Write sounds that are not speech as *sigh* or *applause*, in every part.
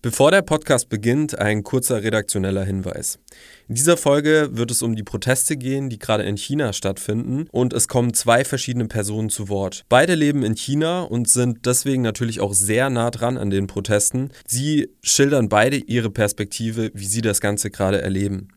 Bevor der Podcast beginnt, ein kurzer redaktioneller Hinweis. In dieser Folge wird es um die Proteste gehen, die gerade in China stattfinden und es kommen zwei verschiedene Personen zu Wort. Beide leben in China und sind deswegen natürlich auch sehr nah dran an den Protesten. Sie schildern beide ihre Perspektive, wie sie das Ganze gerade erleben.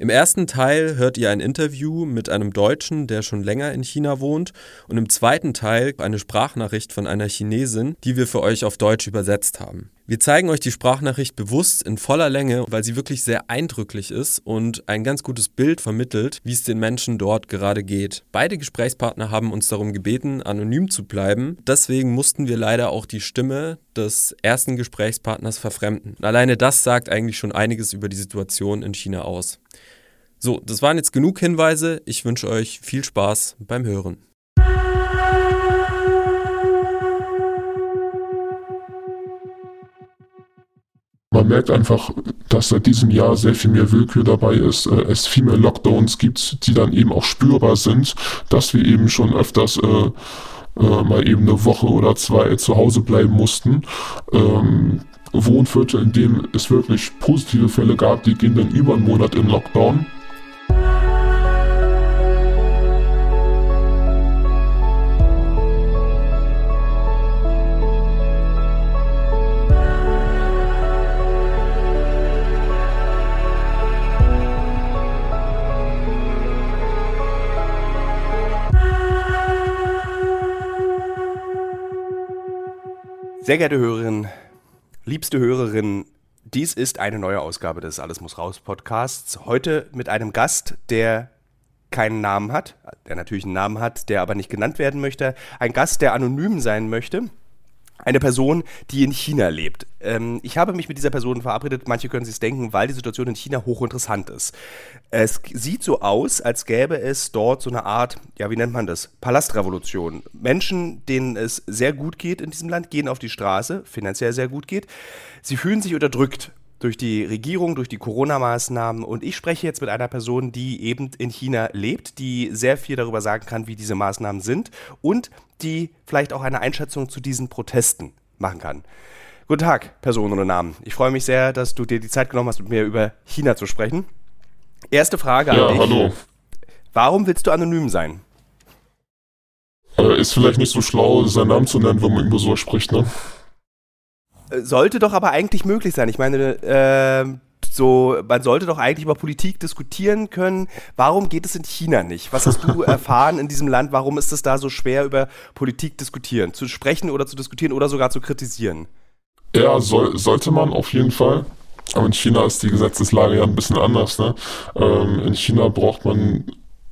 Im ersten Teil hört ihr ein Interview mit einem Deutschen, der schon länger in China wohnt und im zweiten Teil eine Sprachnachricht von einer Chinesin, die wir für euch auf Deutsch übersetzt haben. Wir zeigen euch die Sprachnachricht bewusst in voller Länge, weil sie wirklich sehr eindrücklich ist und ein ganz gutes Bild vermittelt, wie es den Menschen dort gerade geht. Beide Gesprächspartner haben uns darum gebeten, anonym zu bleiben. Deswegen mussten wir leider auch die Stimme des ersten Gesprächspartners verfremden. Alleine das sagt eigentlich schon einiges über die Situation in China aus. So, das waren jetzt genug Hinweise. Ich wünsche euch viel Spaß beim Hören. Man merkt einfach, dass seit diesem Jahr sehr viel mehr Willkür dabei ist, äh, es viel mehr Lockdowns gibt, die dann eben auch spürbar sind, dass wir eben schon öfters äh, äh, mal eben eine Woche oder zwei zu Hause bleiben mussten. Ähm, Wohnviertel, in denen es wirklich positive Fälle gab, die gehen dann über einen Monat in Lockdown. Sehr geehrte Hörerinnen, liebste Hörerinnen, dies ist eine neue Ausgabe des Alles muss raus Podcasts. Heute mit einem Gast, der keinen Namen hat, der natürlich einen Namen hat, der aber nicht genannt werden möchte. Ein Gast, der anonym sein möchte eine Person, die in China lebt. Ähm, ich habe mich mit dieser Person verabredet, manche können sich es denken, weil die Situation in China hochinteressant ist. Es sieht so aus, als gäbe es dort so eine Art, ja, wie nennt man das? Palastrevolution. Menschen, denen es sehr gut geht in diesem Land, gehen auf die Straße, finanziell sehr gut geht. Sie fühlen sich unterdrückt durch die Regierung, durch die Corona-Maßnahmen. Und ich spreche jetzt mit einer Person, die eben in China lebt, die sehr viel darüber sagen kann, wie diese Maßnahmen sind und die vielleicht auch eine Einschätzung zu diesen Protesten machen kann. Guten Tag, Person ohne Namen. Ich freue mich sehr, dass du dir die Zeit genommen hast, mit mir über China zu sprechen. Erste Frage ja, an dich. hallo. Warum willst du anonym sein? Äh, ist vielleicht nicht so schlau, seinen Namen zu nennen, wenn man über so spricht, ne? Sollte doch aber eigentlich möglich sein. Ich meine, äh, so, man sollte doch eigentlich über Politik diskutieren können. Warum geht es in China nicht? Was hast du *laughs* erfahren in diesem Land? Warum ist es da so schwer, über Politik diskutieren, zu sprechen oder zu diskutieren oder sogar zu kritisieren? Ja, soll, sollte man auf jeden Fall. Aber in China ist die Gesetzeslage ja ein bisschen anders. Ne? Ähm, in China braucht man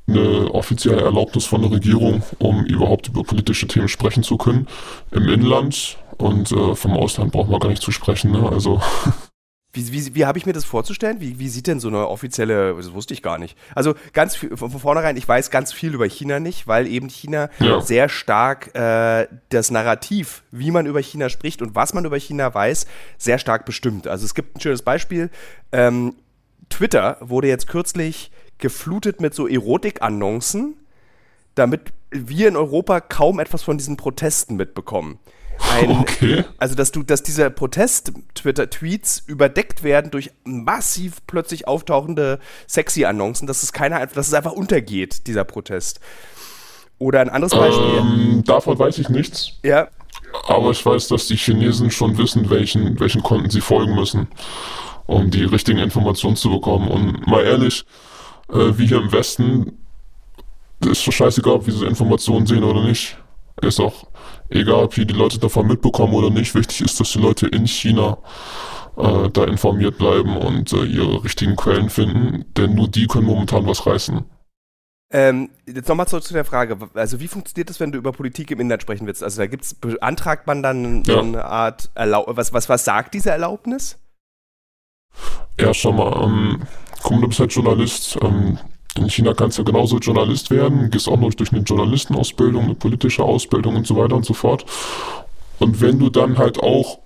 eine offizielle Erlaubnis von der Regierung, um überhaupt über politische Themen sprechen zu können. Im Inland und äh, vom Ausland braucht man gar nicht zu sprechen. Ne? Also *laughs* Wie, wie, wie habe ich mir das vorzustellen? Wie, wie sieht denn so eine offizielle, das wusste ich gar nicht. Also ganz viel, von, vornherein, ich weiß ganz viel über China nicht, weil eben China Ja. sehr stark äh, das Narrativ, wie man über China spricht und was man über China weiß, sehr stark bestimmt. Also es gibt ein schönes Beispiel. Ähm, Twitter wurde jetzt kürzlich geflutet mit so Erotik-Annoncen, damit wir in Europa kaum etwas von diesen Protesten mitbekommen. Ein, Okay. Also, dass du, dass diese Protest-Twitter-Tweets überdeckt werden durch massiv plötzlich auftauchende Sexy-Annoncen, dass es keiner, einfach- dass es einfach untergeht, dieser Protest. Oder ein anderes Beispiel. ähm, davon weiß ich nichts. Ja, Aber ich weiß, dass die Chinesen schon wissen, welchen, welchen Konten sie folgen müssen, um die richtigen Informationen zu bekommen. Und mal ehrlich, äh, wir hier im Westen, ist so scheißegal, ob wir diese Informationen sehen oder nicht. Ist auch egal, ob hier die Leute davon mitbekommen oder nicht. Wichtig ist, dass die Leute in China äh, da informiert bleiben und äh, ihre richtigen Quellen finden, denn nur die können momentan was reißen. Ähm, jetzt nochmal zurück zu der Frage. Also, wie funktioniert das, wenn du über Politik im Inland sprechen willst? Also, da gibt's, beantragt man dann so Ja. eine Art Erlaub was, was, was sagt diese Erlaubnis? Ja, schau mal, ähm, komm, du bist halt Journalist. Ähm, in China kannst du genauso Journalist werden, gehst auch noch durch eine Journalistenausbildung, eine politische Ausbildung und so weiter und so fort. Und wenn du dann halt auch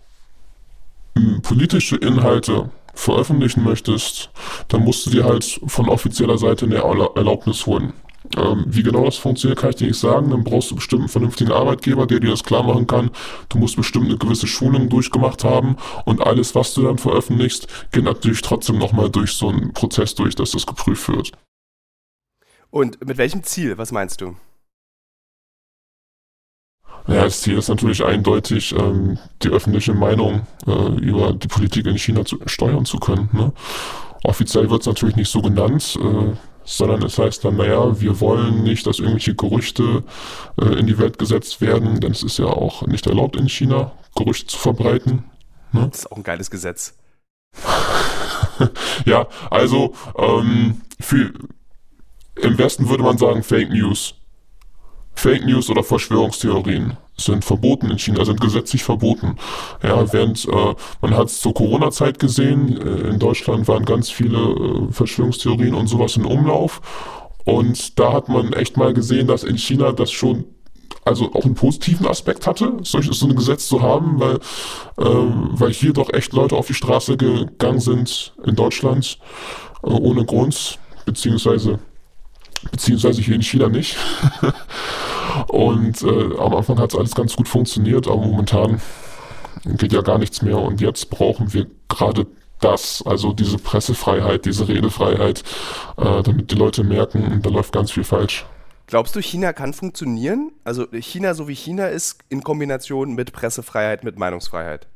ähm, politische Inhalte veröffentlichen möchtest, dann musst du dir halt von offizieller Seite eine Erla- Erlaubnis holen. Ähm, wie genau das funktioniert, kann ich dir nicht sagen. Dann brauchst du bestimmt einen vernünftigen Arbeitgeber, der dir das klar machen kann. Du musst bestimmt eine gewisse Schulung durchgemacht haben und alles, was du dann veröffentlichst, geht natürlich trotzdem nochmal durch so einen Prozess durch, dass das geprüft wird. Und mit welchem Ziel? Was meinst du? Ja, das Ziel ist natürlich eindeutig, ähm, die öffentliche Meinung äh, über die Politik in China zu, steuern zu können. Ne? Offiziell wird es natürlich nicht so genannt, äh, sondern es heißt dann, naja, wir wollen nicht, dass irgendwelche Gerüchte äh, in die Welt gesetzt werden, denn es ist ja auch nicht erlaubt in China, Gerüchte zu verbreiten. Ne? Das ist auch ein geiles Gesetz. *laughs* ja, also ähm, für, im Westen würde man sagen Fake News. Fake News oder Verschwörungstheorien sind verboten in China, sind gesetzlich verboten. Ja, während äh, man hat es zur Corona-Zeit gesehen, äh, in Deutschland waren ganz viele äh, Verschwörungstheorien und sowas in Umlauf. Und da hat man echt mal gesehen, dass in China das schon also auch einen positiven Aspekt hatte, solches so ein Gesetz zu haben, weil, ähm, weil hier doch echt Leute auf die Straße gegangen sind in Deutschland äh, ohne Grund, beziehungsweise beziehungsweise hier in China nicht. *laughs* und äh, am Anfang hat es alles ganz gut funktioniert, aber momentan geht ja gar nichts mehr und jetzt brauchen wir gerade das, also diese Pressefreiheit, diese Redefreiheit, äh, damit die Leute merken, da läuft ganz viel falsch. Glaubst du, China kann funktionieren? Also China so wie China ist in Kombination mit Pressefreiheit, mit Meinungsfreiheit?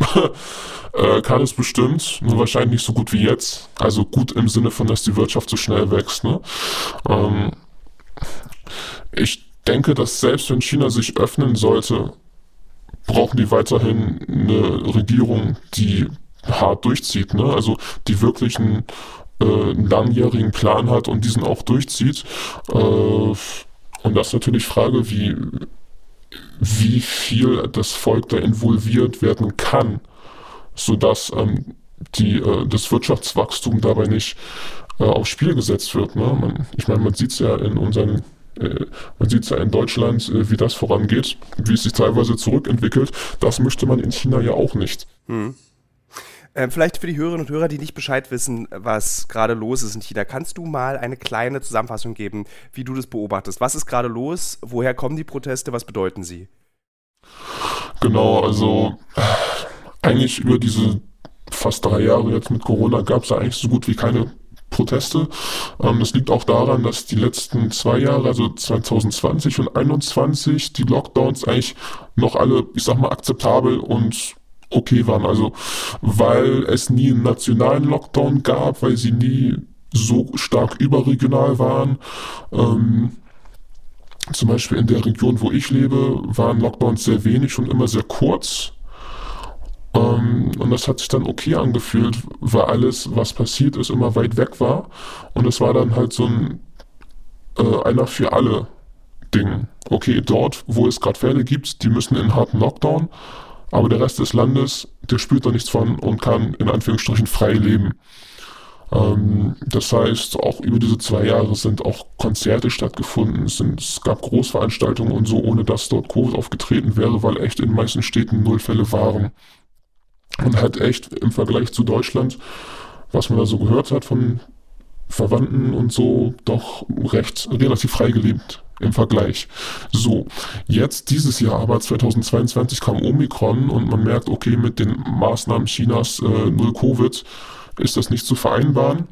*laughs* äh, kann es bestimmt, nur wahrscheinlich nicht so gut wie jetzt. Also gut im Sinne von, dass die Wirtschaft so schnell wächst. Ne? Ähm, ich denke, dass selbst wenn China sich öffnen sollte, brauchen die weiterhin eine Regierung, die hart durchzieht, ne? also die wirklich einen, äh, einen langjährigen Plan hat und diesen auch durchzieht. Äh, und das ist natürlich Frage, wie, wie viel das Volk da involviert werden kann, sodass ähm, die, äh, das Wirtschaftswachstum dabei nicht äh, aufs Spiel gesetzt wird. Ne? Man, ich meine, man sieht es ja in unseren äh, man sieht ja in Deutschland, äh, wie das vorangeht, wie es sich teilweise zurückentwickelt. Das möchte man in China ja auch nicht. Hm. Ähm, vielleicht für die Hörerinnen und Hörer, die nicht Bescheid wissen, was gerade los ist in China, kannst du mal eine kleine Zusammenfassung geben, wie du das beobachtest? Was ist gerade los? Woher kommen die Proteste? Was bedeuten sie? Genau, also eigentlich über diese fast drei Jahre jetzt mit Corona gab es da eigentlich so gut wie keine Proteste. Ähm, das liegt auch daran, dass die letzten zwei Jahre, also 2020 und 2021, die Lockdowns eigentlich noch alle, ich sag mal, akzeptabel und okay waren. Also weil es nie einen nationalen Lockdown gab, weil sie nie so stark überregional waren. Ähm, zum Beispiel in der Region, wo ich lebe, waren Lockdowns sehr wenig und immer sehr kurz. Ähm, und das hat sich dann okay angefühlt, weil alles, was passiert ist, immer weit weg war. Und es war dann halt so ein äh, einer für alle Ding. Okay, dort, wo es gerade Fälle gibt, die müssen in harten Lockdown aber der Rest des Landes, der spürt da nichts von und kann in Anführungsstrichen frei leben. Ähm, das heißt, auch über diese zwei Jahre sind auch Konzerte stattgefunden, es, sind, es gab Großveranstaltungen und so, ohne dass dort Covid aufgetreten wäre, weil echt in den meisten Städten Nullfälle waren. Und halt echt im Vergleich zu Deutschland, was man da so gehört hat von Verwandten und so, doch recht relativ frei gelebt im Vergleich. So, jetzt dieses Jahr aber 2022 kam Omikron und man merkt, okay, mit den Maßnahmen Chinas äh, null Covid ist das nicht zu vereinbaren.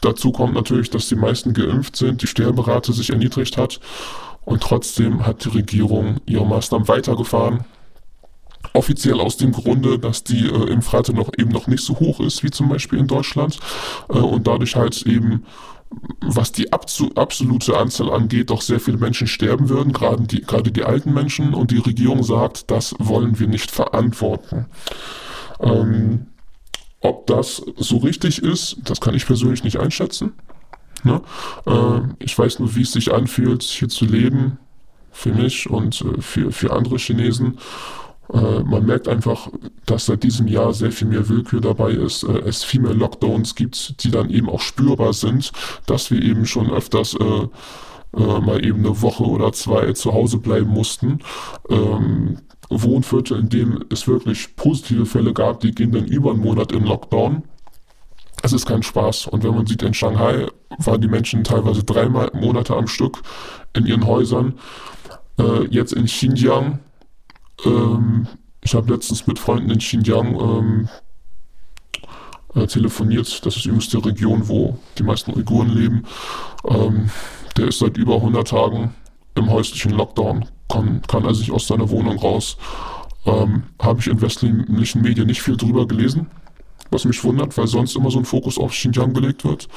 Dazu kommt natürlich, dass die meisten geimpft sind, die Sterberate sich erniedrigt hat und trotzdem hat die Regierung ihre Maßnahmen weitergefahren. Offiziell aus dem Grunde, dass die äh, Impfrate noch eben noch nicht so hoch ist wie zum Beispiel in Deutschland äh, und dadurch halt eben was die absolute Anzahl angeht, doch sehr viele Menschen sterben würden, gerade die, gerade die alten Menschen. Und die Regierung sagt, das wollen wir nicht verantworten. Ähm, ob das so richtig ist, das kann ich persönlich nicht einschätzen. Ne? Äh, ich weiß nur, wie es sich anfühlt, hier zu leben, für mich und äh, für, für andere Chinesen. Äh, man merkt einfach, dass seit diesem Jahr sehr viel mehr Willkür dabei ist, äh, es viel mehr Lockdowns gibt, die dann eben auch spürbar sind, dass wir eben schon öfters äh, äh, mal eben eine Woche oder zwei zu Hause bleiben mussten. Ähm, Wohnviertel, in denen es wirklich positive Fälle gab, die gehen dann über einen Monat in Lockdown. es ist kein Spaß. Und wenn man sieht, in Shanghai waren die Menschen teilweise drei Monate am Stück in ihren Häusern. Äh, jetzt in Xinjiang, ähm, ich habe letztens mit Freunden in Xinjiang ähm, äh, telefoniert. Das ist übrigens die Region, wo die meisten Uiguren leben. Ähm, der ist seit über 100 Tagen im häuslichen Lockdown, kann, kann also nicht aus seiner Wohnung raus. Ähm, habe ich in westlichen Medien nicht viel drüber gelesen was mich wundert, weil sonst immer so ein Fokus auf Xinjiang gelegt wird.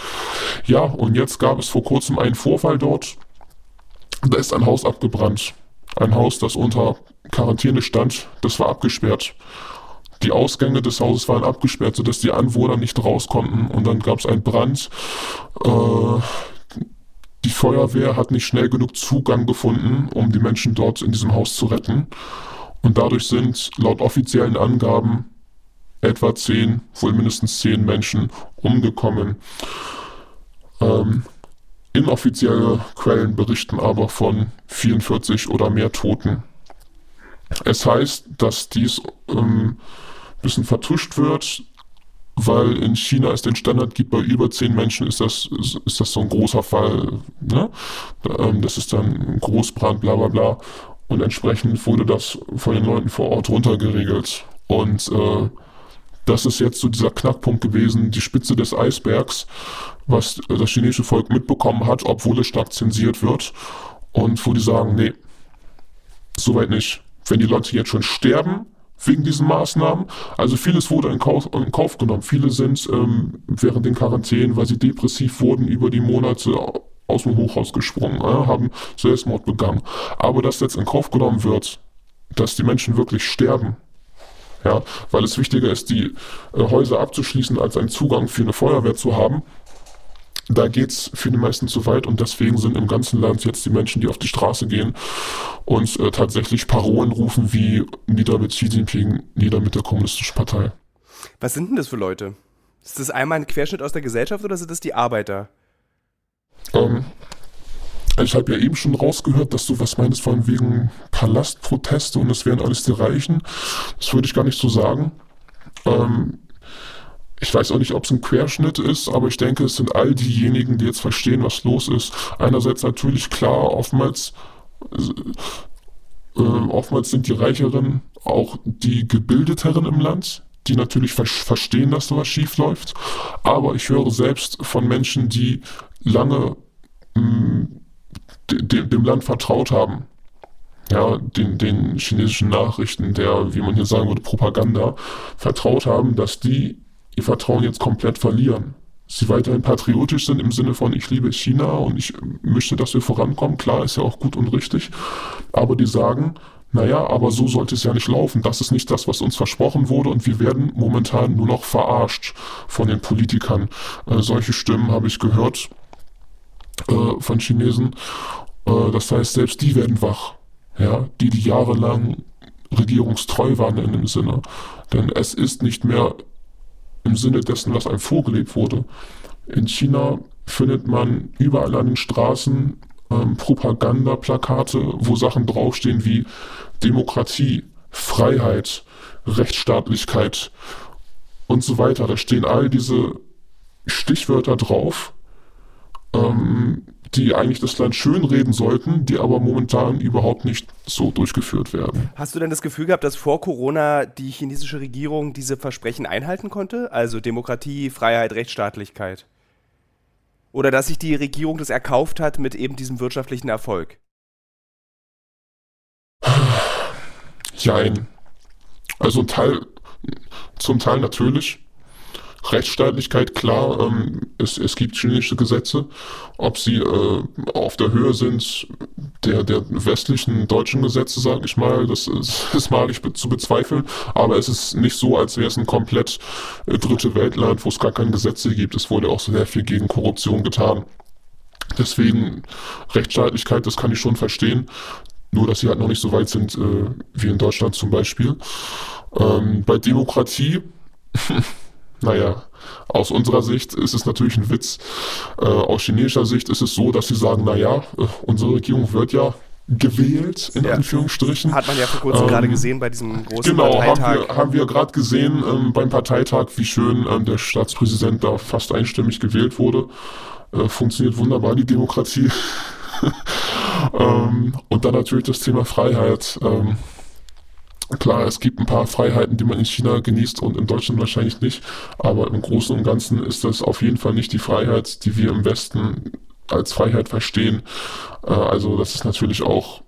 Ja, und jetzt gab es vor kurzem einen Vorfall dort. Da ist ein Haus abgebrannt. Ein Haus, das unter Quarantäne stand, das war abgesperrt. Die Ausgänge des Hauses waren abgesperrt, sodass die Anwohner nicht raus konnten. Und dann gab es einen Brand. Äh, die Feuerwehr hat nicht schnell genug Zugang gefunden, um die Menschen dort in diesem Haus zu retten. Und dadurch sind laut offiziellen Angaben etwa zehn, wohl mindestens zehn Menschen umgekommen. Ähm, inoffizielle Quellen berichten aber von 44 oder mehr Toten. Es heißt, dass dies ähm, ein bisschen vertuscht wird, weil in China es den Standard gibt, bei über zehn Menschen ist das, ist das so ein großer Fall. Ne? Ähm, das ist dann ein Großbrand, bla bla bla. Und entsprechend wurde das von den Leuten vor Ort runtergeregelt. Und äh, das ist jetzt so dieser Knackpunkt gewesen, die Spitze des Eisbergs, was das chinesische Volk mitbekommen hat, obwohl es stark zensiert wird. Und wo die sagen, nee, soweit nicht. Wenn die Leute jetzt schon sterben wegen diesen Maßnahmen, also vieles wurde in Kauf, in Kauf genommen. Viele sind ähm, während den Quarantänen, weil sie depressiv wurden, über die Monate aus dem Hochhaus gesprungen, äh, haben Selbstmord begangen. Aber dass jetzt in Kauf genommen wird, dass die Menschen wirklich sterben, ja, weil es wichtiger ist, die äh, Häuser abzuschließen, als einen Zugang für eine Feuerwehr zu haben. Da geht es für die meisten zu weit und deswegen sind im ganzen Land jetzt die Menschen, die auf die Straße gehen und äh, tatsächlich Parolen rufen wie nieder mit Xi Jinping, nieder mit der Kommunistischen Partei. Was sind denn das für Leute? Ist das einmal ein Querschnitt aus der Gesellschaft oder sind das die Arbeiter? Ähm, ich habe ja eben schon rausgehört, dass du was meinst von wegen Palastproteste und es wären alles die Reichen. Das würde ich gar nicht so sagen. Ähm, ich weiß auch nicht, ob es ein Querschnitt ist, aber ich denke, es sind all diejenigen, die jetzt verstehen, was los ist. Einerseits natürlich klar, oftmals, äh, oftmals sind die Reicheren auch die Gebildeteren im Land, die natürlich ver verstehen, dass da was schief läuft. Aber ich höre selbst von Menschen, die lange mh, mm, dem, dem Land vertraut haben. Ja, den, den chinesischen Nachrichten, der, wie man hier sagen würde, Propaganda, vertraut haben, dass die ihr Vertrauen jetzt komplett verlieren. Sie weiterhin patriotisch sind im Sinne von, ich liebe China und ich möchte, dass wir vorankommen. Klar, ist ja auch gut und richtig. Aber die sagen, naja, aber so sollte es ja nicht laufen. Das ist nicht das, was uns versprochen wurde und wir werden momentan nur noch verarscht von den Politikern. Äh, solche Stimmen habe ich gehört äh, von Chinesen. Äh, das heißt, selbst die werden wach, ja, die, die jahrelang regierungstreu waren in dem Sinne. Denn es ist nicht mehr im Sinne dessen, was einem vorgelebt wurde. In China findet man überall an den Straßen ähm, Propagandaplakate, wo Sachen draufstehen wie Demokratie, Freiheit, Rechtsstaatlichkeit und so weiter. Da stehen all diese Stichwörter drauf, ähm, die eigentlich das Land schönreden sollten, die aber momentan überhaupt nicht so durchgeführt werden. Hast du denn das Gefühl gehabt, dass vor Corona die chinesische Regierung diese Versprechen einhalten konnte? Also Demokratie, Freiheit, Rechtsstaatlichkeit? Oder dass sich die Regierung das erkauft hat mit eben diesem wirtschaftlichen Erfolg? Jein. Also Teil, zum Teil natürlich. Rechtsstaatlichkeit, klar, ähm, es, es gibt chinesische Gesetze. Ob sie äh, auf der Höhe sind der, der westlichen deutschen Gesetze, sage ich mal, das ist, *laughs* malig be zu bezweifeln. Aber es ist nicht so, als wäre es ein komplett äh, dritte Weltland, wo es gar keine Gesetze gibt. Es wurde auch sehr viel gegen Korruption getan. Deswegen Rechtsstaatlichkeit, das kann ich schon verstehen. Nur, dass sie halt noch nicht so weit sind äh, wie in Deutschland zum Beispiel. Ähm, bei Demokratie *laughs* Naja, aus unserer Sicht ist es natürlich ein Witz. Äh, aus chinesischer Sicht ist es so, dass sie sagen, naja, äh, unsere Regierung wird ja gewählt, in ja. Anführungsstrichen. Hat man ja vor kurzem ähm, gerade gesehen bei diesem großen genau, Parteitag. Genau, haben wir, haben wir gerade gesehen ähm, beim Parteitag, wie schön ähm, der Staatspräsident da fast einstimmig gewählt wurde. Äh, funktioniert wunderbar die Demokratie. *laughs* Ähm, und dann natürlich das Thema Freiheit. Klar, es gibt ein paar Freiheiten, die man in China genießt und in Deutschland wahrscheinlich nicht, aber im Großen und Ganzen ist das auf jeden Fall nicht die Freiheit, die wir im Westen als Freiheit verstehen. Äh, also das ist natürlich auch,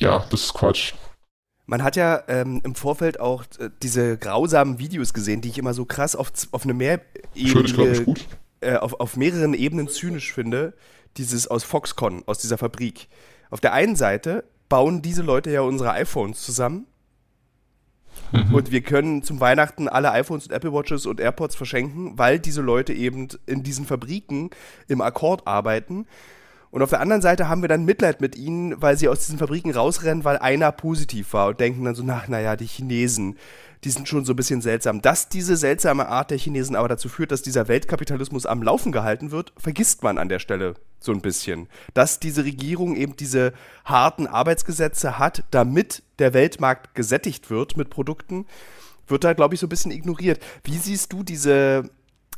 ja, das ist Quatsch. Man hat ja ähm, im Vorfeld auch äh, diese grausamen Videos gesehen, die ich immer so krass auf, auf eine mehr äh, auf, auf mehreren Ebenen zynisch finde. Dieses aus Foxconn, aus dieser Fabrik. Auf der einen Seite bauen diese Leute ja unsere iPhones zusammen Mhm. Und wir können zum Weihnachten alle iPhones und Apple Watches und AirPods verschenken, weil diese Leute eben in diesen Fabriken im Akkord arbeiten. Und auf der anderen Seite haben wir dann Mitleid mit ihnen, weil sie aus diesen Fabriken rausrennen, weil einer positiv war und denken dann so, na, naja, die Chinesen, die sind schon so ein bisschen seltsam. Dass diese seltsame Art der Chinesen aber dazu führt, dass dieser Weltkapitalismus am Laufen gehalten wird, vergisst man an der Stelle so ein bisschen. Dass diese Regierung eben diese harten Arbeitsgesetze hat, damit der Weltmarkt gesättigt wird mit Produkten, wird da, glaube ich, so ein bisschen ignoriert. Wie siehst du diese,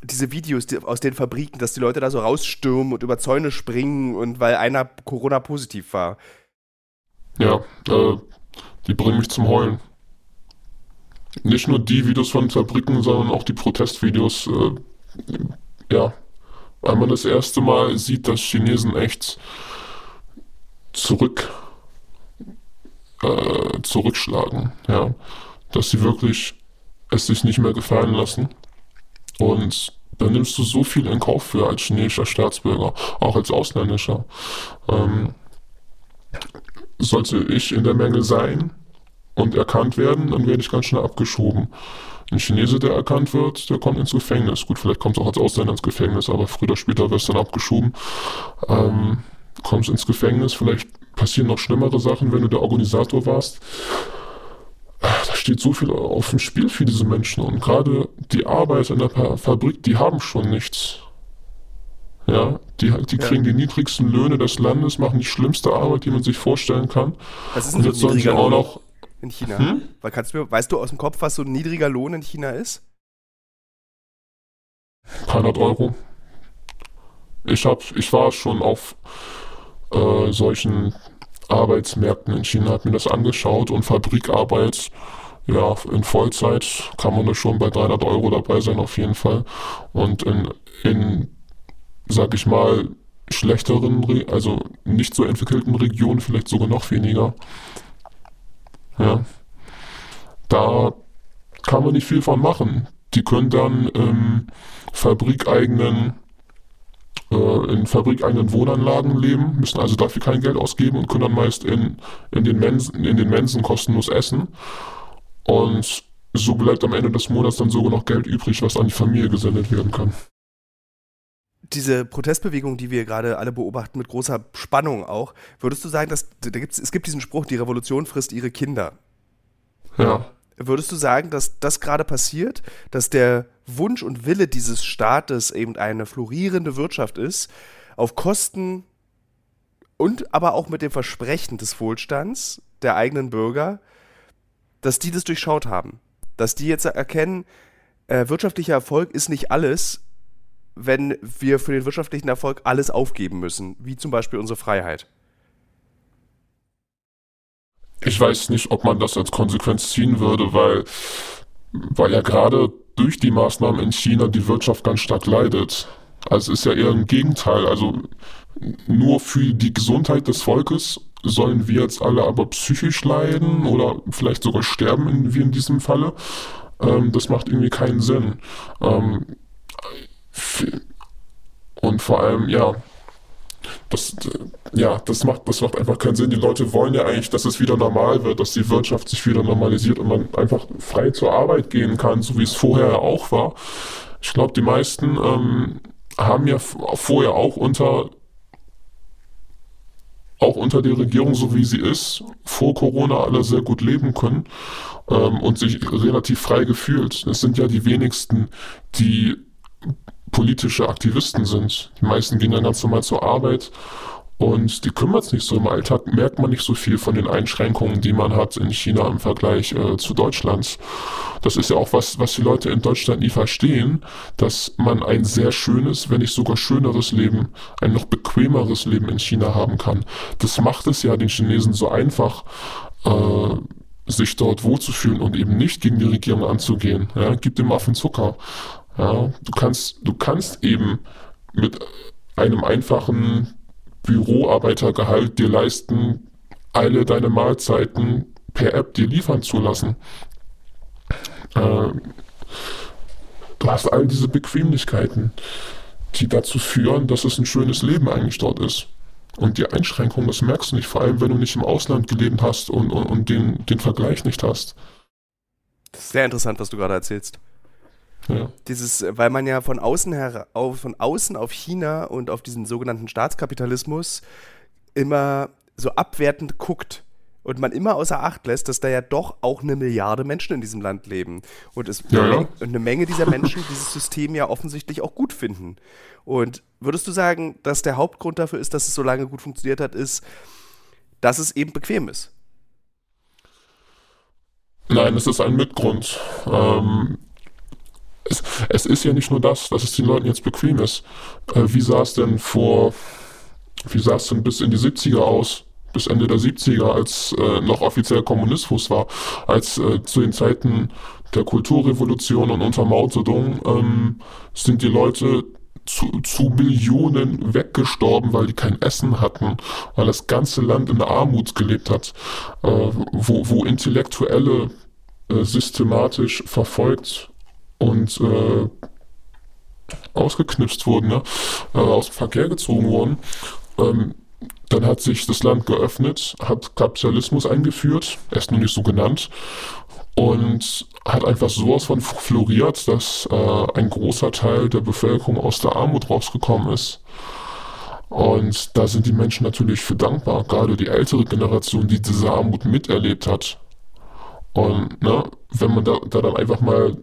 diese Videos die, aus den Fabriken, dass die Leute da so rausstürmen und über Zäune springen und weil einer Corona-positiv war? Ja, äh, die bringen mich zum Heulen. Nicht nur die Videos von Fabriken, sondern auch die Protestvideos. Äh, ja, weil man das erste Mal sieht, dass Chinesen echt zurück äh, zurückschlagen, ja, dass sie wirklich es sich nicht mehr gefallen lassen und dann nimmst du so viel in Kauf für als chinesischer Staatsbürger, auch als ausländischer. Ähm, sollte ich in der Menge sein, und erkannt werden, dann werde ich ganz schnell abgeschoben. Ein Chinese, der erkannt wird, der kommt ins Gefängnis. Gut, vielleicht kommt es auch als Ausländer ins Gefängnis, aber früher oder später wirst du dann abgeschoben. Ähm, kommst ins Gefängnis, vielleicht passieren noch schlimmere Sachen, wenn du der Organisator warst. Da steht so viel auf dem Spiel für diese Menschen und gerade die Arbeiter in der Fabrik, die haben schon nichts. Ja, die, die kriegen ja. die niedrigsten Löhne des Landes, machen die schlimmste Arbeit, die man sich vorstellen kann. Was ist denn und jetzt sollen sie auch noch in China? Hm? Weil kannst du, weißt du aus dem Kopf, was so ein niedriger Lohn in China ist? 100 Euro. Ich, hab, ich war schon auf äh, solchen Arbeitsmärkten in China, habe mir das angeschaut und Fabrikarbeit, ja, in Vollzeit kann man da schon bei 300 Euro dabei sein, auf jeden Fall. Und in, in sag ich mal, schlechteren, also nicht so entwickelten Regionen vielleicht sogar noch weniger. Ja. Da kann man nicht viel von machen. Die können dann im fabrikeigenen, äh, in fabrikeigenen Wohnanlagen leben, müssen also dafür kein Geld ausgeben und können dann meist in, in, den, Mensen, in den Mensen kostenlos essen. Und so bleibt am Ende des Monats dann sogar noch Geld übrig, was an die Familie gesendet werden kann diese Protestbewegung, die wir gerade alle beobachten, mit großer Spannung auch, würdest du sagen, dass da gibt's, es gibt diesen Spruch, die Revolution frisst ihre Kinder. Ja. Würdest du sagen, dass das gerade passiert, dass der Wunsch und Wille dieses Staates eben eine florierende Wirtschaft ist, auf Kosten und aber auch mit dem Versprechen des Wohlstands der eigenen Bürger, dass die das durchschaut haben? Dass die jetzt erkennen, äh, wirtschaftlicher Erfolg ist nicht alles, wenn wir für den wirtschaftlichen Erfolg alles aufgeben müssen, wie zum Beispiel unsere Freiheit? Ich weiß nicht, ob man das als Konsequenz ziehen würde, weil, weil ja gerade durch die Maßnahmen in China die Wirtschaft ganz stark leidet. Also es ist ja eher ein Gegenteil. Also nur für die Gesundheit des Volkes sollen wir jetzt alle aber psychisch leiden oder vielleicht sogar sterben, in, wie in diesem Falle. Ähm, das macht irgendwie keinen Sinn. Ähm, und vor allem, ja, das, ja, das macht, das macht einfach keinen Sinn. Die Leute wollen ja eigentlich, dass es wieder normal wird, dass die Wirtschaft sich wieder normalisiert und man einfach frei zur Arbeit gehen kann, so wie es vorher auch war. Ich glaube, die meisten ähm, haben ja vorher auch unter auch unter der Regierung, so wie sie ist, vor Corona alle sehr gut leben können ähm, und sich relativ frei gefühlt. Es sind ja die wenigsten, die politische Aktivisten sind. Die meisten gehen dann ganz normal zur Arbeit Und die kümmert sich nicht so. Im Alltag merkt man nicht so viel von den Einschränkungen, die man hat in China im Vergleich äh, zu Deutschland. Das ist ja auch was, was die Leute in Deutschland nie verstehen, dass man ein sehr schönes, wenn nicht sogar schöneres Leben, ein noch bequemeres Leben in China haben kann. Das macht es ja den Chinesen so einfach, äh, sich dort wohlzufühlen und eben nicht gegen die Regierung anzugehen. Ja, gib dem Affen Zucker. Ja, du kannst, du kannst eben mit einem einfachen Büroarbeitergehalt dir leisten, alle deine Mahlzeiten per App dir liefern zu lassen. Äh, du hast all diese Bequemlichkeiten, die dazu führen, dass es ein schönes Leben eigentlich dort ist. Und die Einschränkungen, das merkst du nicht, vor allem wenn du nicht im Ausland gelebt hast und, und, und den, den Vergleich nicht hast. Das ist sehr interessant, was du gerade erzählst. Ja. Dieses, weil man ja von außen her, auf, von außen auf China und auf diesen sogenannten Staatskapitalismus immer so abwertend guckt und man immer außer Acht lässt, dass da ja doch auch eine Milliarde Menschen in diesem Land leben und es Ja, eine, ja. Menge, eine Menge dieser Menschen dieses System ja offensichtlich auch gut finden. Und würdest du sagen, dass der Hauptgrund dafür ist, dass es so lange gut funktioniert hat, ist, dass es eben bequem ist? Nein, es ist ein Mitgrund. Ähm, es, es ist ja nicht nur das, dass es den Leuten jetzt bequem ist. Äh, wie sah es denn vor, wie sah es denn bis in die 70er aus? Bis Ende der 70er, als äh, noch offiziell Kommunismus war, als äh, zu den Zeiten der Kulturrevolution und unter Mao Zedong ähm, sind die Leute zu, zu Millionen weggestorben, weil die kein Essen hatten, weil das ganze Land in Armut gelebt hat, äh, wo, wo Intellektuelle äh, systematisch verfolgt und äh, ausgeknipst wurden, ne? äh, aus dem Verkehr gezogen wurden. Ähm, dann hat sich das Land geöffnet, hat Kapitalismus eingeführt, erst noch nicht so genannt, und hat einfach sowas von floriert, dass äh, ein großer Teil der Bevölkerung aus der Armut rausgekommen ist. Und da sind die Menschen natürlich für dankbar, gerade die ältere Generation, die diese Armut miterlebt hat. Und ne, wenn man da, da dann einfach mal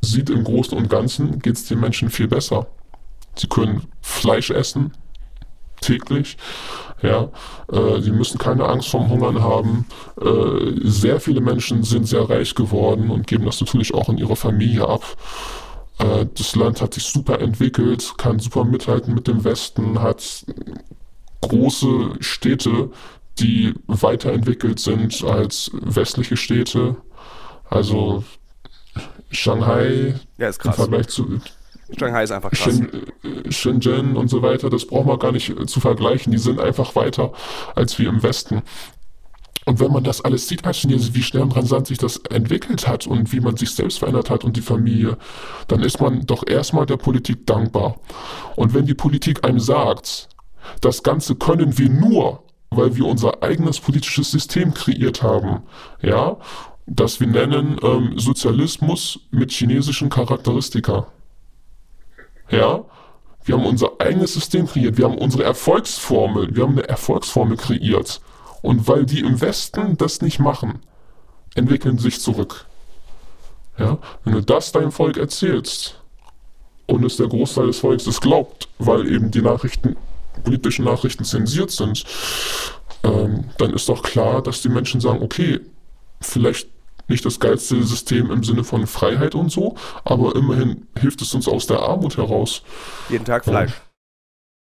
sieht, im Großen und Ganzen geht es den Menschen viel besser. Sie können Fleisch essen, täglich. Ja, äh, sie müssen keine Angst vorm Hungern haben. Äh, sehr viele Menschen sind sehr reich geworden und geben das natürlich auch in ihre Familie ab. Äh, das Land hat sich super entwickelt, kann super mithalten mit dem Westen, hat große Städte, die weiterentwickelt sind als westliche Städte. Also Shanghai Ja, ist im krass. Vergleich zu Shanghai ist einfach krass. Shenzhen und so weiter, das braucht man gar nicht äh, zu vergleichen. Die sind einfach weiter als wir im Westen. Und wenn man das alles sieht als Chinese, wie schnell und rasant sich das entwickelt hat und wie man sich selbst verändert hat und die Familie, dann ist man doch erstmal der Politik dankbar. Und wenn die Politik einem sagt, das Ganze können wir nur, weil wir unser eigenes politisches System kreiert haben, ja, das wir nennen ähm, Sozialismus mit chinesischen Charakteristika. Ja, wir haben unser eigenes System kreiert, wir haben unsere Erfolgsformel, wir haben eine Erfolgsformel kreiert. Und weil die im Westen das nicht machen, entwickeln sie sich zurück. Ja, wenn du das deinem Volk erzählst und es der Großteil des Volkes es glaubt, weil eben die Nachrichten, politischen Nachrichten zensiert sind, ähm, dann ist doch klar, dass die Menschen sagen, okay, vielleicht nicht das geilste System im Sinne von Freiheit und so, aber immerhin hilft es uns aus der Armut heraus. Jeden Tag Fleisch.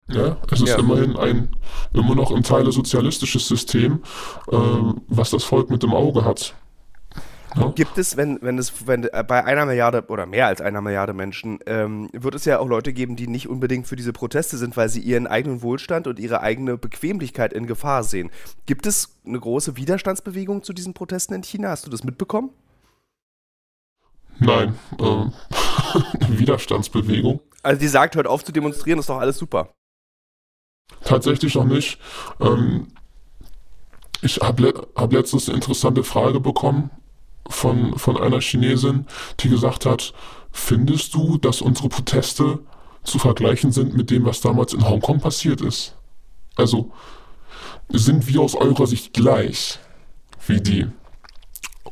Ja, es ist Ja. immerhin ein immer noch im Teile sozialistisches System, äh, was das Volk mit dem Auge hat. Gibt es, wenn, wenn es, wenn äh, bei einer Milliarde oder mehr als einer Milliarde Menschen, ähm, wird es ja auch Leute geben, die nicht unbedingt für diese Proteste sind, weil sie ihren eigenen Wohlstand und ihre eigene Bequemlichkeit in Gefahr sehen. Gibt es eine große Widerstandsbewegung zu diesen Protesten in China? Hast du das mitbekommen? Nein, *laughs* äh, Widerstandsbewegung. Also die sagt, hört auf zu demonstrieren, ist doch alles super. Tatsächlich noch nicht. Ähm, ich habe le hab letztens eine interessante Frage bekommen von, von einer Chinesin, die gesagt hat, findest du, dass unsere Proteste zu vergleichen sind mit dem, was damals in Hongkong passiert ist? Also, sind wir aus eurer Sicht gleich wie die?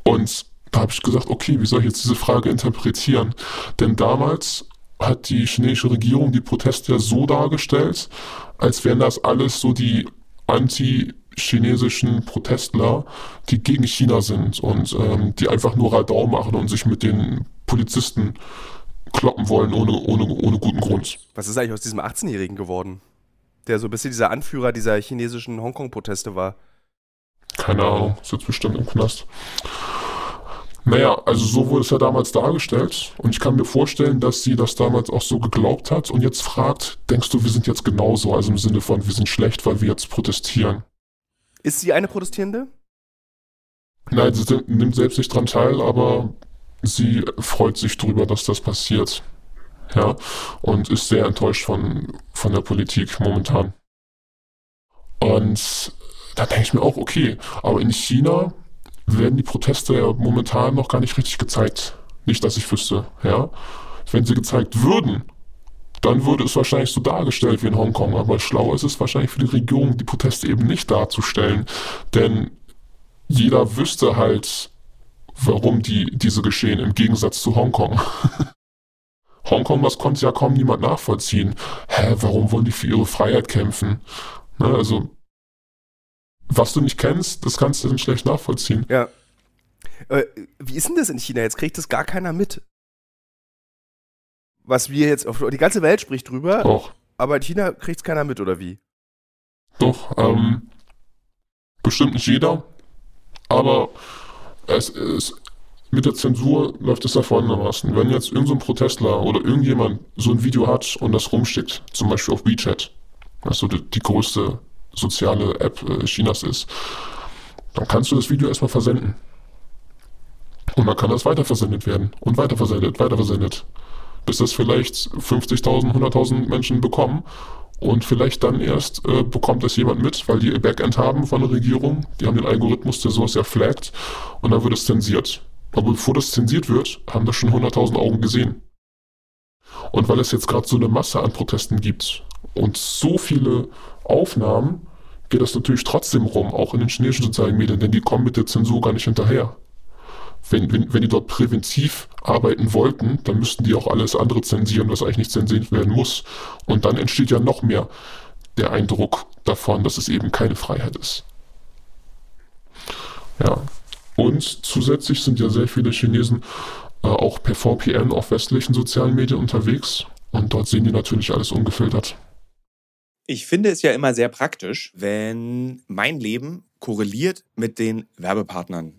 Und da habe ich gesagt, okay, wie soll ich jetzt diese Frage interpretieren? Denn damals hat die chinesische Regierung die Proteste ja so dargestellt, als wären das alles so die anti-chinesischen Protestler, die gegen China sind und ähm, die einfach nur Radau machen und sich mit den Polizisten kloppen wollen ohne, ohne, ohne guten Grund. Was ist eigentlich aus diesem 18-Jährigen geworden? Der so ein bisschen dieser Anführer dieser chinesischen Hongkong-Proteste war. Keine Ahnung, sitzt bestimmt im Knast. Naja, also so wurde es ja damals dargestellt und ich kann mir vorstellen, dass sie das damals auch so geglaubt hat und jetzt fragt, denkst du, wir sind jetzt genauso, also im Sinne von, wir sind schlecht, weil wir jetzt protestieren. Ist sie eine Protestierende? Nein, sie nimmt selbst nicht dran teil, aber sie freut sich drüber, dass das passiert. Ja, und ist sehr enttäuscht von, von der Politik momentan. Und da denke ich mir auch, okay, aber in China werden die Proteste ja momentan noch gar nicht richtig gezeigt. Nicht, dass ich wüsste, ja. Wenn sie gezeigt würden, dann würde es wahrscheinlich so dargestellt wie in Hongkong. Aber schlau ist es wahrscheinlich für die Regierung, die Proteste eben nicht darzustellen. Denn jeder wüsste halt, warum die, diese geschehen, im Gegensatz zu Hongkong. *laughs* Hongkong, das konnte ja kaum niemand nachvollziehen. Hä, warum wollen die für ihre Freiheit kämpfen? Ne, also, was du nicht kennst, das kannst du dann schlecht nachvollziehen. Ja. Äh, wie ist denn das in China? Jetzt kriegt das gar keiner mit. Was wir jetzt, auf, die ganze Welt spricht drüber. Doch. Aber in China kriegt es keiner mit, oder wie? Doch, ähm, bestimmt nicht jeder. Aber es ist, mit der Zensur läuft es da folgendermaßen. Wenn jetzt irgendein so Protestler oder irgendjemand so ein Video hat und das rumschickt, zum Beispiel auf WeChat, was so die, die größte soziale App äh, Chinas ist, dann kannst du das Video erstmal versenden. Und dann kann das weiterversendet werden und weiterversendet, weiterversendet. Bis das vielleicht 50.000, 100.000 Menschen bekommen. Und vielleicht dann erst äh, bekommt das jemand mit, weil die Backend haben von der Regierung. Die haben den Algorithmus, der sowas ja flaggt. Und dann wird es zensiert. Aber bevor das zensiert wird, haben das schon 100.000 Augen gesehen. Und weil es jetzt gerade so eine Masse an Protesten gibt und so viele Aufnahmen, geht das natürlich trotzdem rum, auch in den chinesischen sozialen Medien, denn die kommen mit der Zensur gar nicht hinterher. Wenn, wenn, wenn die dort präventiv arbeiten wollten, dann müssten die auch alles andere zensieren, was eigentlich nicht zensiert werden muss. Und dann entsteht ja noch mehr der Eindruck davon, dass es eben keine Freiheit ist. Ja. Und zusätzlich sind ja sehr viele Chinesen äh, auch per VPN auf westlichen sozialen Medien unterwegs. Und dort sehen die natürlich alles ungefiltert. Ich finde es ja immer sehr praktisch, wenn mein Leben korreliert mit den Werbepartnern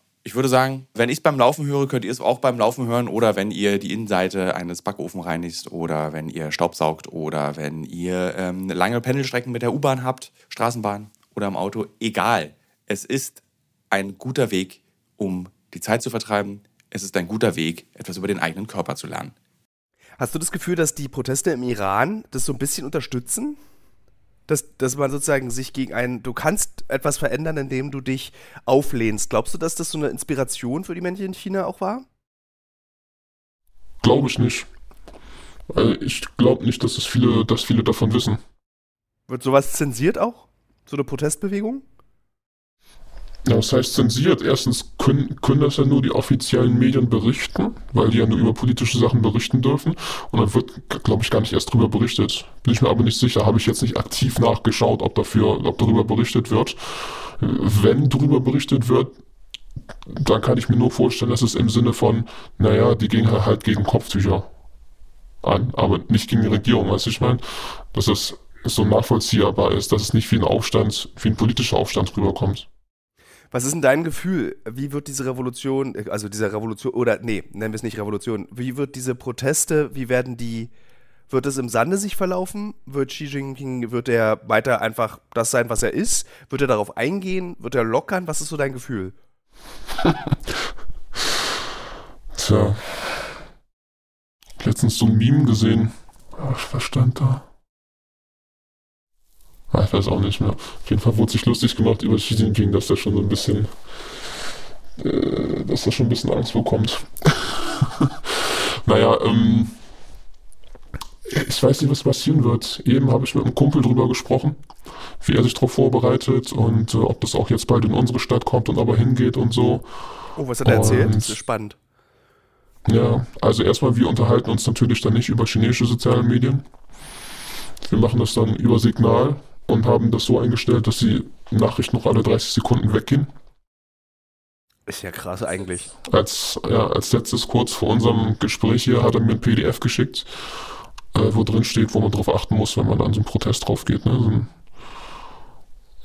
ich würde sagen, wenn ich es beim Laufen höre, könnt ihr es auch beim Laufen hören oder wenn ihr die Innenseite eines Backofen reinigt oder wenn ihr Staubsaugt oder wenn ihr ähm, lange Pendelstrecken mit der U-Bahn habt, Straßenbahn oder im Auto. Egal. Es ist ein guter Weg, um die Zeit zu vertreiben. Es ist ein guter Weg, etwas über den eigenen Körper zu lernen. Hast du das Gefühl, dass die Proteste im Iran das so ein bisschen unterstützen? Dass, dass man sozusagen sich gegen einen, du kannst etwas verändern, indem du dich auflehnst. Glaubst du, dass das so eine Inspiration für die Menschen in China auch war? Glaube ich nicht. Ich glaube nicht, dass es viele, dass viele davon wissen. Wird sowas zensiert auch? So eine Protestbewegung? Ja, das heißt zensiert. Erstens können, können das ja nur die offiziellen Medien berichten, weil die ja nur über politische Sachen berichten dürfen. Und dann wird, glaube ich, gar nicht erst drüber berichtet. Bin ich mir aber nicht sicher. Habe ich jetzt nicht aktiv nachgeschaut, ob dafür, ob darüber berichtet wird. Wenn darüber berichtet wird, dann kann ich mir nur vorstellen, dass es im Sinne von, naja, die gehen halt gegen Kopftücher an, aber nicht gegen die Regierung, weißt du, ich meine, dass es so nachvollziehbar ist, dass es nicht wie ein Aufstand, wie ein politischer Aufstand rüberkommt. Was ist denn dein Gefühl? Wie wird diese Revolution, also diese Revolution, oder nee, nennen wir es nicht Revolution, wie wird diese Proteste, wie werden die, wird es im Sande sich verlaufen? Wird Xi Jinping, wird er weiter einfach das sein, was er ist? Wird er darauf eingehen? Wird er lockern? Was ist so dein Gefühl? *laughs* Tja. Letztens so ein Meme gesehen. Ach, was stand da? Ah, ich weiß auch nicht mehr. Auf jeden Fall wurde sich lustig gemacht über Xi Jinping, dass er schon so ein bisschen, äh, dass er schon ein bisschen Angst bekommt. *laughs* naja, ähm, ich weiß nicht, was passieren wird. Eben habe ich mit einem Kumpel drüber gesprochen, wie er sich darauf vorbereitet und äh, ob das auch jetzt bald in unsere Stadt kommt und aber hingeht und so. Oh, was hat er erzählt? Das ist spannend. Ja, also erstmal, wir unterhalten uns natürlich dann nicht über chinesische soziale Medien. Wir machen das dann über Signal und haben das so eingestellt, dass die Nachrichten noch alle 30 Sekunden weggehen. Ist ja krass eigentlich. Als, ja, als letztes kurz vor unserem Gespräch hier hat er mir ein PDF geschickt, äh, wo drin steht, wo man drauf achten muss, wenn man an so einen Protest drauf geht. Ne? So ein,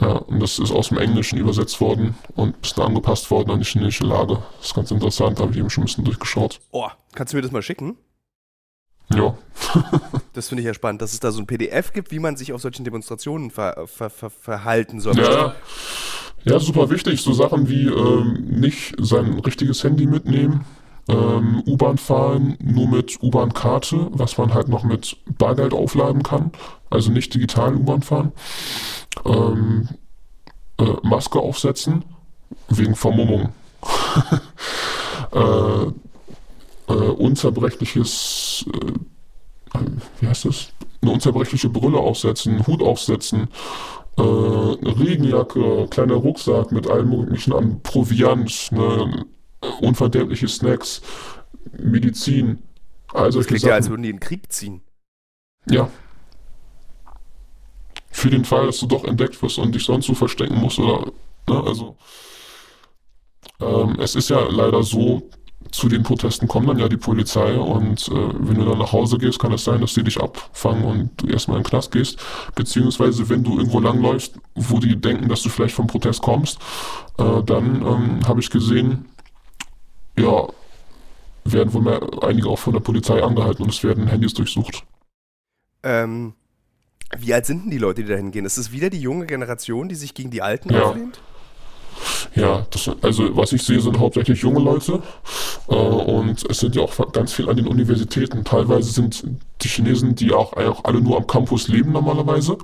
ja, und das ist aus dem Englischen übersetzt worden und ein bisschen angepasst worden an die chinesische Lage. Das ist ganz interessant, da habe ich eben schon ein bisschen durchgeschaut. Oh, kannst du mir das mal schicken? Ja. *laughs* das finde ich ja spannend, dass es da so ein PDF gibt, wie man sich auf solchen Demonstrationen ver, ver, ver, verhalten soll. Ja, ja, super wichtig. So Sachen wie ähm, nicht sein richtiges Handy mitnehmen, ähm, U-Bahn fahren, nur mit U-Bahn-Karte, was man halt noch mit Bargeld aufladen kann, also nicht digital U-Bahn fahren. Ähm, äh, Maske aufsetzen, wegen Vermummung. *laughs* äh, äh, unzerbrechliches, äh, wie heißt das? Eine unzerbrechliche Brille aufsetzen, Hut aufsetzen, äh, eine Regenjacke, kleiner Rucksack mit allem möglichen an Proviant, ne, unverderbliche Snacks, Medizin. Also das klingt ja, als würden die in den Krieg ziehen. Ja. Für den Fall, dass du doch entdeckt wirst und dich sonst so verstecken musst oder, ne, also. Ähm, es ist ja leider so, zu den Protesten kommt dann ja die Polizei und äh, wenn du dann nach Hause gehst, kann es sein, dass die dich abfangen und du erstmal in den Knast gehst. Beziehungsweise wenn du irgendwo langläufst, wo die denken, dass du vielleicht vom Protest kommst, äh, dann ähm, habe ich gesehen, ja, werden wohl mehr, einige auch von der Polizei angehalten und es werden Handys durchsucht. Ähm, wie alt sind denn die Leute, die da hingehen? Ist es wieder die junge Generation, die sich gegen die Alten ja. auflehnt? Ja, das, also was ich sehe, sind hauptsächlich junge Leute äh, und es sind ja auch ganz viel an den Universitäten. Teilweise sind die Chinesen, die auch, auch alle nur am Campus leben normalerweise,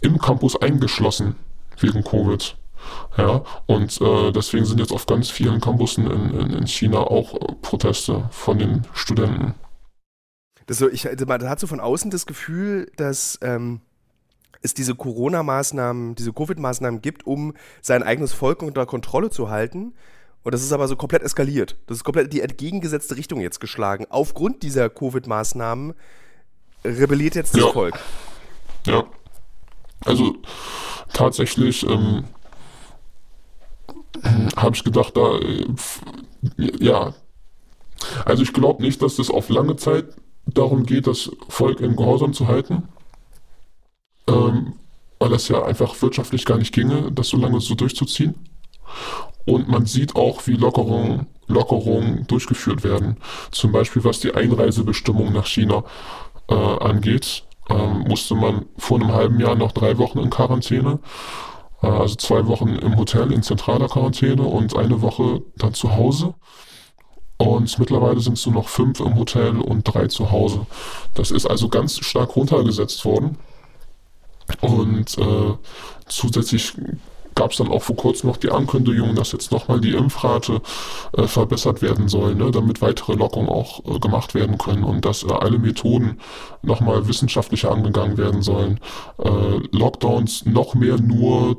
im Campus eingeschlossen wegen Covid. Ja, und äh, deswegen sind jetzt auf ganz vielen Campussen in, in, in China auch äh, Proteste von den Studenten. Das so, ich, also man hat so von außen das Gefühl, dass ähm, es diese Corona-Maßnahmen, diese Covid-Maßnahmen gibt, um sein eigenes Volk unter Kontrolle zu halten. Und das ist aber so komplett eskaliert. Das ist komplett die entgegengesetzte Richtung jetzt geschlagen. Aufgrund dieser Covid-Maßnahmen rebelliert jetzt das ja. Volk. Ja. Also tatsächlich ähm, habe ich gedacht, da äh, ja, Also ich glaube nicht, dass es auf lange Zeit darum geht, das Volk in Gehorsam zu halten. Ähm, weil das ja einfach wirtschaftlich gar nicht ginge, das so lange so durchzuziehen. Und man sieht auch, wie Lockerungen, Lockerungen durchgeführt werden. Zum Beispiel was die Einreisebestimmung nach China äh, angeht, ähm, musste man vor einem halben Jahr noch drei Wochen in Quarantäne. Äh, also zwei Wochen im Hotel in zentraler Quarantäne und eine Woche dann zu Hause. Und mittlerweile sind es nur noch fünf im Hotel und drei zu Hause. Das ist also ganz stark runtergesetzt worden. Und äh, zusätzlich gab es dann auch vor kurzem noch die Ankündigung, dass jetzt nochmal die Impfrate äh, verbessert werden soll, ne, damit weitere Lockungen auch äh, gemacht werden können und dass äh, alle Methoden nochmal wissenschaftlicher angegangen werden sollen. Äh, Lockdowns noch mehr nur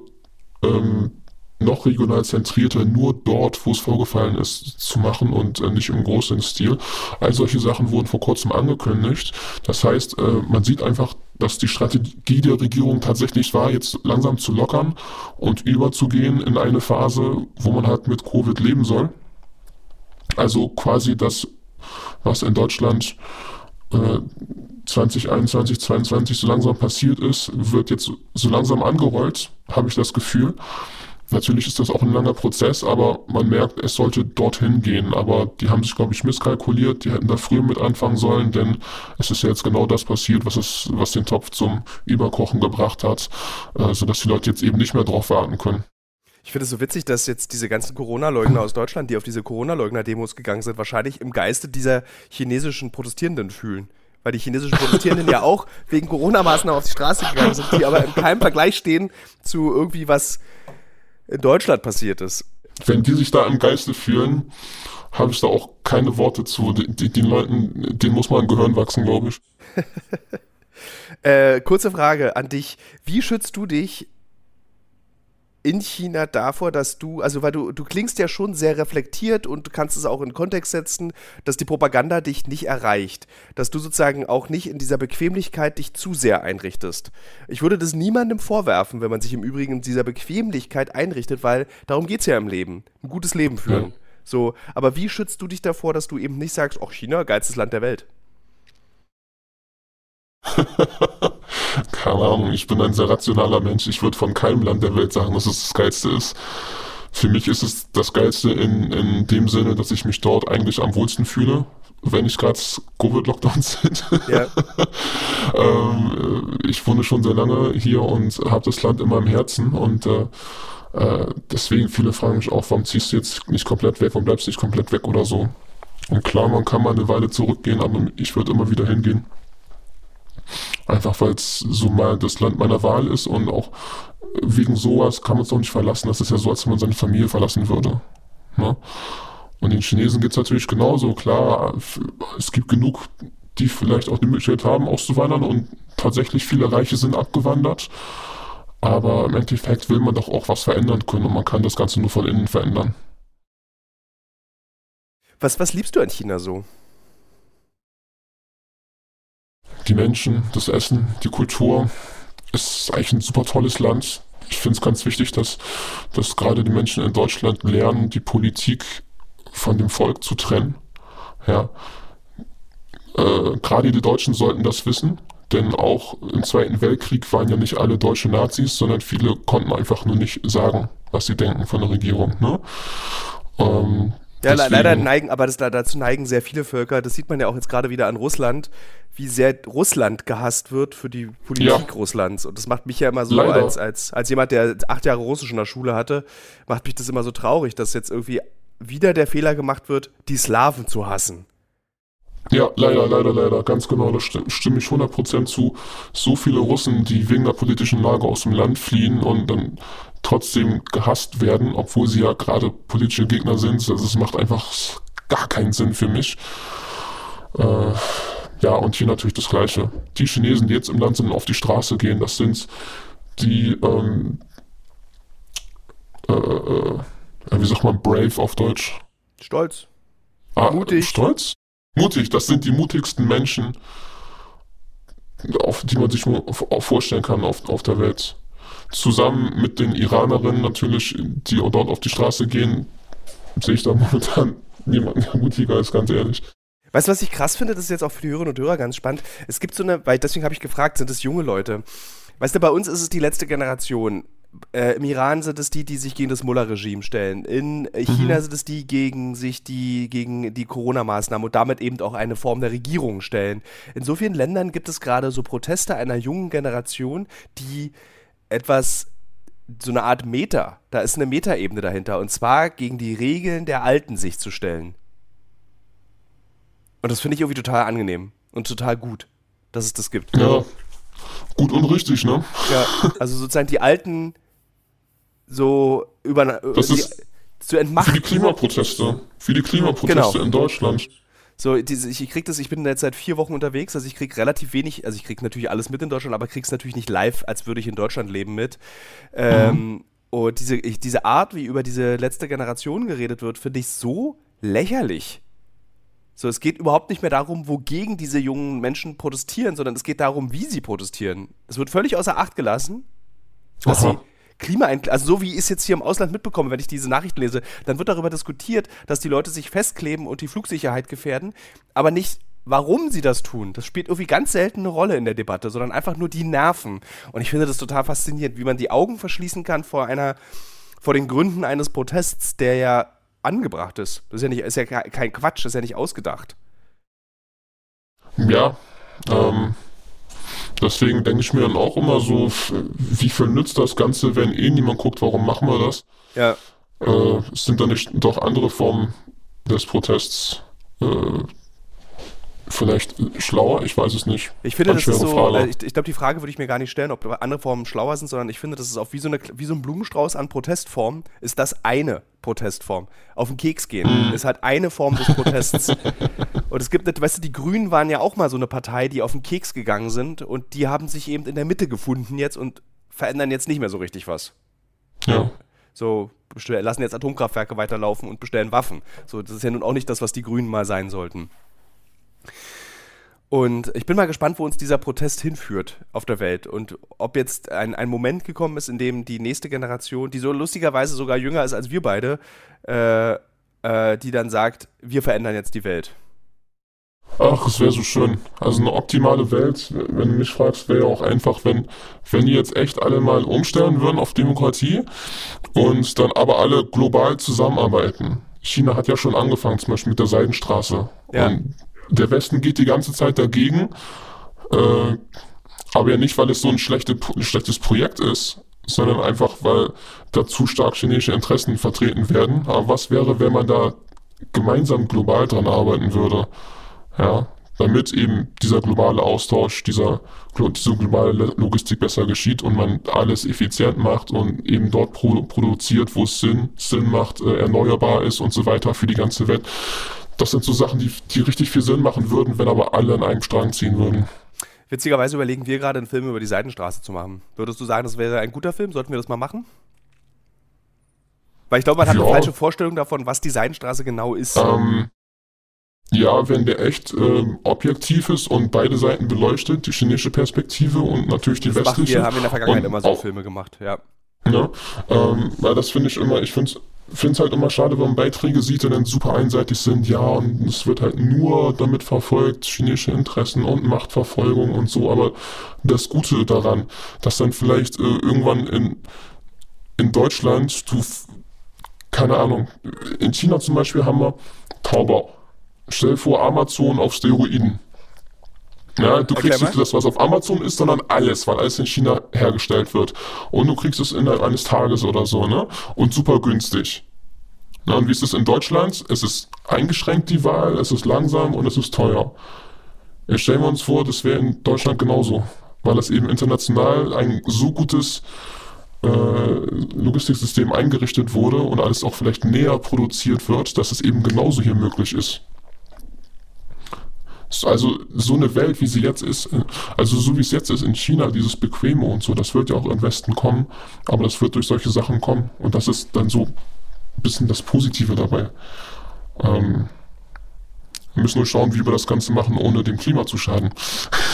ähm, noch regional zentrierter, nur dort, wo es vorgefallen ist, zu machen und äh, nicht im großen Stil. All solche Sachen wurden vor kurzem angekündigt. Das heißt, äh, man sieht einfach, dass die Strategie der Regierung tatsächlich war, jetzt langsam zu lockern und überzugehen in eine Phase, wo man halt mit Covid leben soll. Also quasi das, was in Deutschland äh, 2021, 2022 so langsam passiert ist, wird jetzt so langsam angerollt, habe ich das Gefühl. Natürlich ist das auch ein langer Prozess, aber man merkt, es sollte dorthin gehen. Aber die haben sich, glaube ich, misskalkuliert. Die hätten da früher mit anfangen sollen, denn es ist ja jetzt genau das passiert, was, es, was den Topf zum Überkochen gebracht hat, äh, sodass die Leute jetzt eben nicht mehr drauf warten können. Ich finde es so witzig, dass jetzt diese ganzen Corona-Leugner aus Deutschland, die auf diese Corona-Leugner-Demos gegangen sind, wahrscheinlich im Geiste dieser chinesischen Protestierenden fühlen weil die chinesischen Protestierenden ja auch wegen Corona-Maßnahmen auf die Straße gegangen sind, die aber in keinem Vergleich stehen zu irgendwie was in Deutschland passiert ist. Wenn die sich da im Geiste fühlen, habe ich da auch keine Worte zu. Die, den Leuten, denen muss man ein Gehirn wachsen, glaube ich. *laughs* äh, kurze Frage an dich. Wie schützt du dich in China davor, dass du, also weil du, du klingst ja schon sehr reflektiert und du kannst es auch in Kontext setzen, dass die Propaganda dich nicht erreicht, dass du sozusagen auch nicht in dieser Bequemlichkeit dich zu sehr einrichtest. Ich würde das niemandem vorwerfen, wenn man sich im Übrigen in dieser Bequemlichkeit einrichtet, weil darum geht es ja im Leben, ein gutes Leben führen. Ja. So, aber wie schützt du dich davor, dass du eben nicht sagst, ach China, geilstes Land der Welt? *laughs* Keine Ahnung, ich bin ein sehr rationaler Mensch. Ich würde von keinem Land der Welt sagen, dass es das Geilste ist. Für mich ist es das Geilste in, in dem Sinne, dass ich mich dort eigentlich am wohlsten fühle, wenn ich gerade Covid-Lockdowns sind. Ja. *laughs* ähm, ich wohne schon sehr lange hier und habe das Land immer im Herzen und äh, äh, deswegen viele fragen mich auch, warum ziehst du jetzt nicht komplett weg, warum bleibst du nicht komplett weg oder so. Und klar, man kann mal eine Weile zurückgehen, aber ich würde immer wieder hingehen. Einfach weil es so mal das Land meiner Wahl ist und auch wegen sowas kann man es auch nicht verlassen. Das ist ja so, als wenn man seine Familie verlassen würde. Ne? Und den Chinesen geht es natürlich genauso. Klar, es gibt genug, die vielleicht auch die Möglichkeit haben, auszuwandern und tatsächlich viele Reiche sind abgewandert. Aber im Endeffekt will man doch auch was verändern können und man kann das Ganze nur von innen verändern. Was, was liebst du an China so? Die Menschen, das Essen, die Kultur. Es ist eigentlich ein super tolles Land. Ich finde es ganz wichtig, dass, dass gerade die Menschen in Deutschland lernen, die Politik von dem Volk zu trennen. Ja. Äh, gerade die Deutschen sollten das wissen, denn auch im Zweiten Weltkrieg waren ja nicht alle deutsche Nazis, sondern viele konnten einfach nur nicht sagen, was sie denken von der Regierung. Ne? Ähm, ja, Deswegen. leider neigen, aber das, dazu neigen sehr viele Völker. Das sieht man ja auch jetzt gerade wieder an Russland, wie sehr Russland gehasst wird für die Politik ja. Russlands. Und das macht mich ja immer so, als, als, als jemand, der acht Jahre Russisch in der Schule hatte, macht mich das immer so traurig, dass jetzt irgendwie wieder der Fehler gemacht wird, die Slawen zu hassen. Ja, leider, leider, leider, ganz genau, da stimme, stimme ich 100% zu. So viele Russen, die wegen der politischen Lage aus dem Land fliehen und dann trotzdem gehasst werden, obwohl sie ja gerade politische Gegner sind, also es macht einfach gar keinen Sinn für mich. Äh, ja, und hier natürlich das Gleiche. Die Chinesen, die jetzt im Land sind und auf die Straße gehen, das sind die, ähm, äh, äh, wie sagt man, brave auf Deutsch? Stolz. Ah, Mutig. Stolz? mutig. Das sind die mutigsten Menschen, auf die man sich vorstellen kann auf, auf der Welt. Zusammen mit den Iranerinnen natürlich, die dort auf die Straße gehen, sehe ich da momentan *laughs* niemand mutiger ist, ganz ehrlich. Weißt du, was ich krass finde? Das ist jetzt auch für die Hörerinnen und Hörer ganz spannend. Es gibt so eine, weil deswegen habe ich gefragt, sind es junge Leute? Weißt du, bei uns ist es die letzte Generation. Äh, Im Iran sind es die, die sich gegen das Mullah-Regime stellen. In China mhm. sind es die gegen sich die gegen die Corona-Maßnahmen und damit eben auch eine Form der Regierung stellen. In so vielen Ländern gibt es gerade so Proteste einer jungen Generation, die etwas so eine Art Meta, da ist eine Metaebene dahinter und zwar gegen die Regeln der Alten sich zu stellen. Und das finde ich irgendwie total angenehm und total gut, dass es das gibt. Ja, gut und richtig, ne? Ja, also sozusagen die Alten so über das die, ist zu entmachten. Für die Klimaproteste, für die Klimaproteste genau. in Deutschland. So, diese, ich, krieg das, ich bin jetzt seit vier Wochen unterwegs, also ich krieg relativ wenig, also ich krieg natürlich alles mit in Deutschland, aber krieg's natürlich nicht live, als würde ich in Deutschland leben mit. Ähm, mhm. Und diese, ich, diese Art, wie über diese letzte Generation geredet wird, finde ich so lächerlich. So, es geht überhaupt nicht mehr darum, wogegen diese jungen Menschen protestieren, sondern es geht darum, wie sie protestieren. Es wird völlig außer Acht gelassen, dass Aha. sie Klima, also so wie ich es jetzt hier im Ausland mitbekomme, wenn ich diese Nachrichten lese, dann wird darüber diskutiert, dass die Leute sich festkleben und die Flugsicherheit gefährden, aber nicht warum sie das tun. Das spielt irgendwie ganz selten eine Rolle in der Debatte, sondern einfach nur die Nerven. Und ich finde das total faszinierend, wie man die Augen verschließen kann vor einer, vor den Gründen eines Protests, der ja angebracht ist. Das ist ja, nicht, ist ja kein Quatsch, das ist ja nicht ausgedacht. Ja, ähm, deswegen denke ich mir dann auch immer so, wie viel nützt das Ganze, wenn eh niemand guckt, warum machen wir das? Ja. Äh, sind da nicht doch andere Formen des Protests äh, vielleicht schlauer, ich weiß es nicht. Ich finde, das ist so, äh, ich, ich glaube, die Frage würde ich mir gar nicht stellen, ob andere Formen schlauer sind, sondern ich finde, das ist auch wie so, eine, wie so ein Blumenstrauß an Protestformen, ist das eine Protestform. Auf den Keks gehen mm. ist halt eine Form des Protests. *laughs* und es gibt, weißt du, die Grünen waren ja auch mal so eine Partei, die auf den Keks gegangen sind und die haben sich eben in der Mitte gefunden jetzt und verändern jetzt nicht mehr so richtig was. Ja. So, lassen jetzt Atomkraftwerke weiterlaufen und bestellen Waffen. So, das ist ja nun auch nicht das, was die Grünen mal sein sollten. Und ich bin mal gespannt, wo uns dieser Protest hinführt auf der Welt und ob jetzt ein, ein Moment gekommen ist, in dem die nächste Generation, die so lustigerweise sogar jünger ist als wir beide, äh, äh, die dann sagt, wir verändern jetzt die Welt. Ach, es wäre so schön. Also eine optimale Welt, wenn du mich fragst, wäre ja auch einfach, wenn, wenn die jetzt echt alle mal umstellen würden auf Demokratie und dann aber alle global zusammenarbeiten. China hat ja schon angefangen, zum Beispiel mit der Seidenstraße. Ja. Und der Westen geht die ganze Zeit dagegen, äh, aber ja nicht, weil es so ein, schlechte, ein schlechtes Projekt ist, sondern einfach, weil da zu stark chinesische Interessen vertreten werden. Aber was wäre, wenn man da gemeinsam global dran arbeiten würde? Ja, damit eben dieser globale Austausch, dieser, diese globale Logistik besser geschieht und man alles effizient macht und eben dort produ produziert, wo es Sinn, Sinn macht, äh, erneuerbar ist und so weiter für die ganze Welt. Das sind so Sachen, die, die richtig viel Sinn machen würden, wenn aber alle an einem Strang ziehen würden. Witzigerweise überlegen wir gerade einen Film über die Seidenstraße zu machen. Würdest du sagen, das wäre ein guter Film? Sollten wir das mal machen? Weil ich glaube, man hat ja. eine falsche Vorstellung davon, was die Seidenstraße genau ist. Ähm, ja, wenn der echt ähm, objektiv ist und beide Seiten beleuchtet, die chinesische Perspektive und natürlich die das westliche. Wir haben in der Vergangenheit immer so auch, Filme gemacht, ja. Ja, ähm, weil das finde ich immer, ich finde es finde es halt immer schade, wenn man Beiträge sieht, die dann super einseitig sind. Ja, und es wird halt nur damit verfolgt, chinesische Interessen und Machtverfolgung und so. Aber das Gute daran, dass dann vielleicht äh, irgendwann in, in Deutschland, du, keine Ahnung, in China zum Beispiel haben wir Taubau. Stell vor, Amazon auf Steroiden. Ja, du kriegst nicht das, was auf Amazon ist, sondern alles, weil alles in China hergestellt wird. Und du kriegst es innerhalb eines Tages oder so, ne? Und super günstig. Na, und wie ist es in Deutschland? Es ist eingeschränkt die Wahl, es ist langsam und es ist teuer. Jetzt stellen wir uns vor, das wäre in Deutschland genauso, weil es eben international ein so gutes äh, Logistiksystem eingerichtet wurde und alles auch vielleicht näher produziert wird, dass es eben genauso hier möglich ist. Also so eine Welt, wie sie jetzt ist, äh, also so wie es jetzt ist in China, dieses Bequeme und so, das wird ja auch im Westen kommen, aber das wird durch solche Sachen kommen. Und das ist dann so ein bisschen das Positive dabei. Ähm, wir müssen nur schauen, wie wir das Ganze machen, ohne dem Klima zu schaden.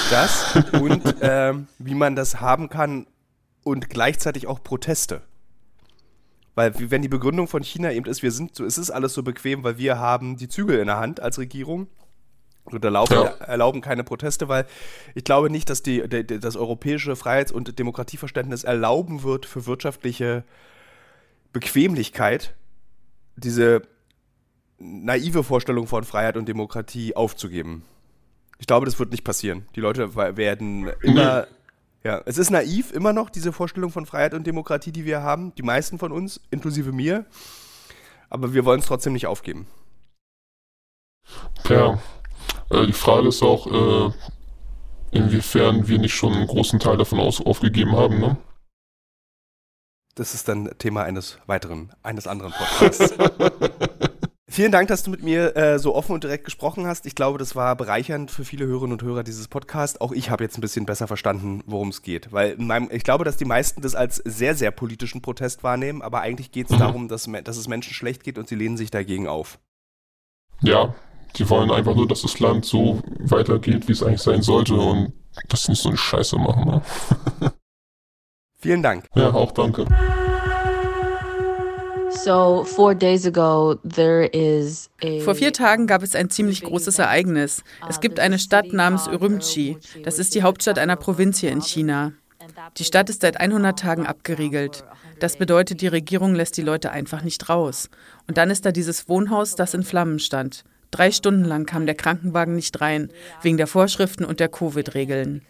Das *laughs* und ähm, wie man das haben kann und gleichzeitig auch Proteste. Weil wenn die Begründung von China eben ist, wir sind so, es ist alles so bequem, weil wir haben die Zügel in der Hand als Regierung und erlauben, ja. erlauben keine Proteste, weil ich glaube nicht, dass die, die das europäische Freiheits- und Demokratieverständnis erlauben wird, für wirtschaftliche Bequemlichkeit diese naive Vorstellung von Freiheit und Demokratie aufzugeben. Ich glaube, das wird nicht passieren. Die Leute werden immer. Ja, es ist naiv immer noch, diese Vorstellung von Freiheit und Demokratie, die wir haben. Die meisten von uns, inklusive mir. Aber wir wollen es trotzdem nicht aufgeben. Ja, äh, die Frage ist auch, äh, inwiefern wir nicht schon einen großen Teil davon aus aufgegeben haben, ne? Das ist dann Thema eines weiteren, eines anderen Podcasts. *laughs* Vielen Dank, dass du mit mir äh, so offen und direkt gesprochen hast. Ich glaube, das war bereichernd für viele Hörerinnen und Hörer dieses Podcasts. Auch ich habe jetzt ein bisschen besser verstanden, worum es geht. Weil meinem, ich glaube, dass die meisten das als sehr, sehr politischen Protest wahrnehmen, aber eigentlich geht es mhm. darum, dass, dass es Menschen schlecht geht und sie lehnen sich dagegen auf. Ja, die wollen einfach nur, dass das Land so weitergeht, wie es eigentlich sein sollte und dass sie nicht so eine Scheiße machen. Ne? *laughs* Vielen Dank. Ja, auch danke. So, four days ago, there is a Vor vier Tagen gab es ein ziemlich großes Ereignis. Es gibt eine Stadt namens Urumqi. Das ist die Hauptstadt einer Provinz hier in China. Die Stadt ist seit 100 Tagen abgeriegelt. Das bedeutet, die Regierung lässt die Leute einfach nicht raus. Und dann ist da dieses Wohnhaus, das in Flammen stand. Drei Stunden lang kam der Krankenwagen nicht rein, wegen der Vorschriften und der Covid-Regeln.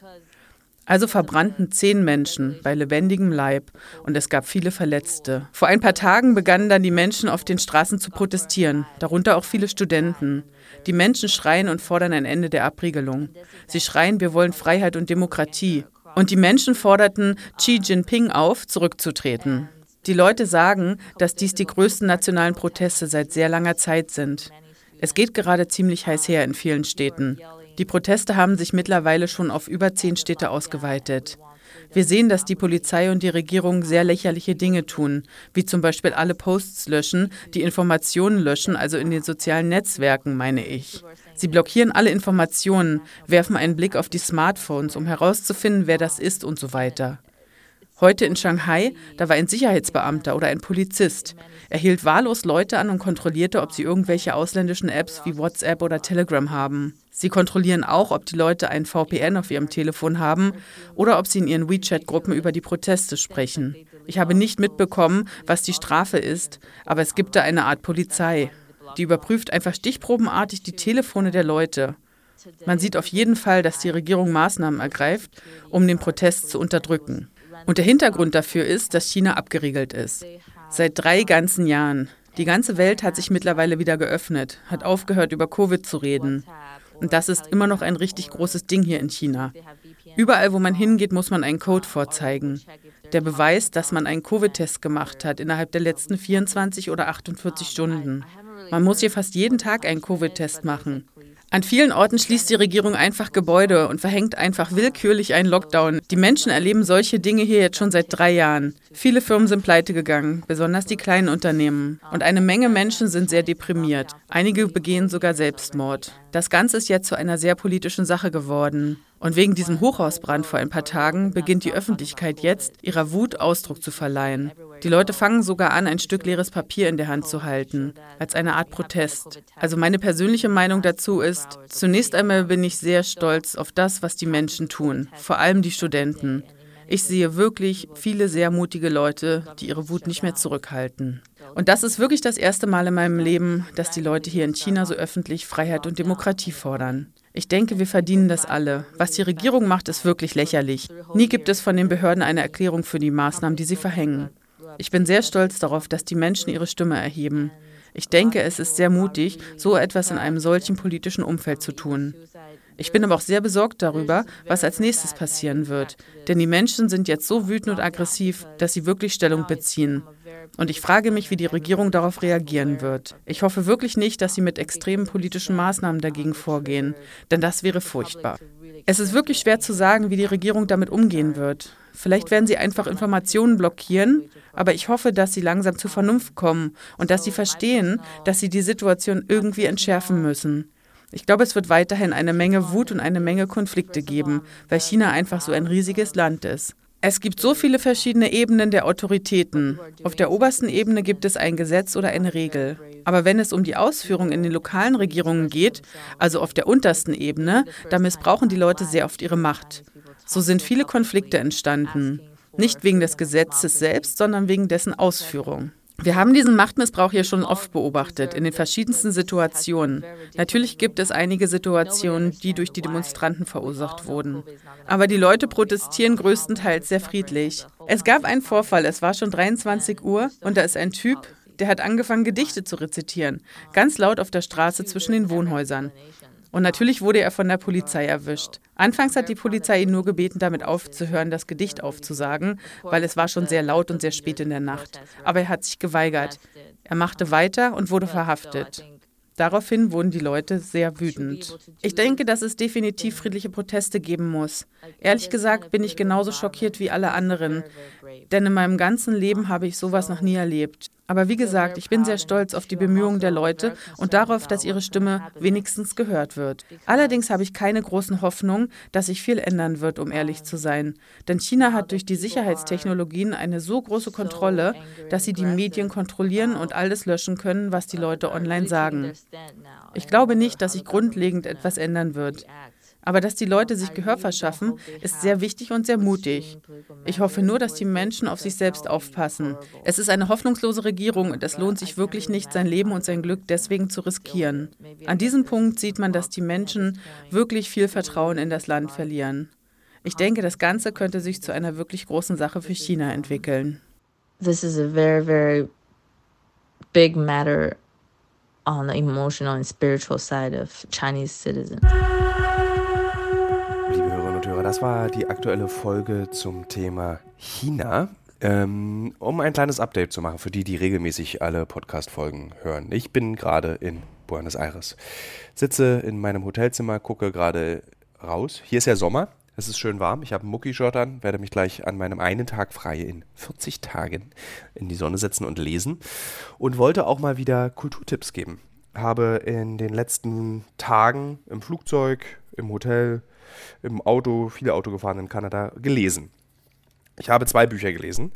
Also verbrannten zehn Menschen bei lebendigem Leib und es gab viele Verletzte. Vor ein paar Tagen begannen dann die Menschen auf den Straßen zu protestieren, darunter auch viele Studenten. Die Menschen schreien und fordern ein Ende der Abriegelung. Sie schreien, wir wollen Freiheit und Demokratie. Und die Menschen forderten Xi Jinping auf, zurückzutreten. Die Leute sagen, dass dies die größten nationalen Proteste seit sehr langer Zeit sind. Es geht gerade ziemlich heiß her in vielen Städten. Die Proteste haben sich mittlerweile schon auf über zehn Städte ausgeweitet. Wir sehen, dass die Polizei und die Regierung sehr lächerliche Dinge tun, wie zum Beispiel alle Posts löschen, die Informationen löschen, also in den sozialen Netzwerken, meine ich. Sie blockieren alle Informationen, werfen einen Blick auf die Smartphones, um herauszufinden, wer das ist und so weiter. Heute in Shanghai, da war ein Sicherheitsbeamter oder ein Polizist. Er hielt wahllos Leute an und kontrollierte, ob sie irgendwelche ausländischen Apps wie WhatsApp oder Telegram haben. Sie kontrollieren auch, ob die Leute ein VPN auf ihrem Telefon haben oder ob sie in ihren WeChat-Gruppen über die Proteste sprechen. Ich habe nicht mitbekommen, was die Strafe ist, aber es gibt da eine Art Polizei. Die überprüft einfach stichprobenartig die Telefone der Leute. Man sieht auf jeden Fall, dass die Regierung Maßnahmen ergreift, um den Protest zu unterdrücken. Und der Hintergrund dafür ist, dass China abgeriegelt ist. Seit drei ganzen Jahren. Die ganze Welt hat sich mittlerweile wieder geöffnet, hat aufgehört, über Covid zu reden. Und das ist immer noch ein richtig großes Ding hier in China. Überall, wo man hingeht, muss man einen Code vorzeigen. Der Beweis, dass man einen Covid-Test gemacht hat innerhalb der letzten 24 oder 48 Stunden. Man muss hier fast jeden Tag einen Covid-Test machen. An vielen Orten schließt die Regierung einfach Gebäude und verhängt einfach willkürlich einen Lockdown. Die Menschen erleben solche Dinge hier jetzt schon seit drei Jahren. Viele Firmen sind pleite gegangen, besonders die kleinen Unternehmen. Und eine Menge Menschen sind sehr deprimiert. Einige begehen sogar Selbstmord. Das Ganze ist jetzt zu einer sehr politischen Sache geworden. Und wegen diesem Hochhausbrand vor ein paar Tagen beginnt die Öffentlichkeit jetzt, ihrer Wut Ausdruck zu verleihen. Die Leute fangen sogar an, ein Stück leeres Papier in der Hand zu halten, als eine Art Protest. Also meine persönliche Meinung dazu ist, zunächst einmal bin ich sehr stolz auf das, was die Menschen tun, vor allem die Studenten. Ich sehe wirklich viele sehr mutige Leute, die ihre Wut nicht mehr zurückhalten. Und das ist wirklich das erste Mal in meinem Leben, dass die Leute hier in China so öffentlich Freiheit und Demokratie fordern. Ich denke, wir verdienen das alle. Was die Regierung macht, ist wirklich lächerlich. Nie gibt es von den Behörden eine Erklärung für die Maßnahmen, die sie verhängen. Ich bin sehr stolz darauf, dass die Menschen ihre Stimme erheben. Ich denke, es ist sehr mutig, so etwas in einem solchen politischen Umfeld zu tun. Ich bin aber auch sehr besorgt darüber, was als nächstes passieren wird. Denn die Menschen sind jetzt so wütend und aggressiv, dass sie wirklich Stellung beziehen. Und ich frage mich, wie die Regierung darauf reagieren wird. Ich hoffe wirklich nicht, dass sie mit extremen politischen Maßnahmen dagegen vorgehen, denn das wäre furchtbar. Es ist wirklich schwer zu sagen, wie die Regierung damit umgehen wird. Vielleicht werden sie einfach Informationen blockieren, aber ich hoffe, dass sie langsam zur Vernunft kommen und dass sie verstehen, dass sie die Situation irgendwie entschärfen müssen. Ich glaube, es wird weiterhin eine Menge Wut und eine Menge Konflikte geben, weil China einfach so ein riesiges Land ist. Es gibt so viele verschiedene Ebenen der Autoritäten. Auf der obersten Ebene gibt es ein Gesetz oder eine Regel. Aber wenn es um die Ausführung in den lokalen Regierungen geht, also auf der untersten Ebene, da missbrauchen die Leute sehr oft ihre Macht. So sind viele Konflikte entstanden. Nicht wegen des Gesetzes selbst, sondern wegen dessen Ausführung. Wir haben diesen Machtmissbrauch hier schon oft beobachtet, in den verschiedensten Situationen. Natürlich gibt es einige Situationen, die durch die Demonstranten verursacht wurden. Aber die Leute protestieren größtenteils sehr friedlich. Es gab einen Vorfall, es war schon 23 Uhr und da ist ein Typ, der hat angefangen, Gedichte zu rezitieren, ganz laut auf der Straße zwischen den Wohnhäusern. Und natürlich wurde er von der Polizei erwischt. Anfangs hat die Polizei ihn nur gebeten, damit aufzuhören, das Gedicht aufzusagen, weil es war schon sehr laut und sehr spät in der Nacht. Aber er hat sich geweigert. Er machte weiter und wurde verhaftet. Daraufhin wurden die Leute sehr wütend. Ich denke, dass es definitiv friedliche Proteste geben muss. Ehrlich gesagt bin ich genauso schockiert wie alle anderen, denn in meinem ganzen Leben habe ich sowas noch nie erlebt. Aber wie gesagt, ich bin sehr stolz auf die Bemühungen der Leute und darauf, dass ihre Stimme wenigstens gehört wird. Allerdings habe ich keine großen Hoffnungen, dass sich viel ändern wird, um ehrlich zu sein. Denn China hat durch die Sicherheitstechnologien eine so große Kontrolle, dass sie die Medien kontrollieren und alles löschen können, was die Leute online sagen. Ich glaube nicht, dass sich grundlegend etwas ändern wird. Aber dass die Leute sich Gehör verschaffen, ist sehr wichtig und sehr mutig. Ich hoffe nur, dass die Menschen auf sich selbst aufpassen. Es ist eine hoffnungslose Regierung und es lohnt sich wirklich nicht, sein Leben und sein Glück deswegen zu riskieren. An diesem Punkt sieht man, dass die Menschen wirklich viel Vertrauen in das Land verlieren. Ich denke, das Ganze könnte sich zu einer wirklich großen Sache für China entwickeln. This is a very, very big matter on the emotional and spiritual side of Chinese citizens. Das war die aktuelle Folge zum Thema China. Ähm, um ein kleines Update zu machen für die, die regelmäßig alle Podcast-Folgen hören. Ich bin gerade in Buenos Aires. Sitze in meinem Hotelzimmer, gucke gerade raus. Hier ist ja Sommer. Es ist schön warm. Ich habe einen Mucki-Shirt an, werde mich gleich an meinem einen Tag frei in 40 Tagen in die Sonne setzen und lesen. Und wollte auch mal wieder Kulturtipps geben. Habe in den letzten Tagen im Flugzeug, im Hotel, im Auto, viele Auto gefahren in Kanada, gelesen. Ich habe zwei Bücher gelesen.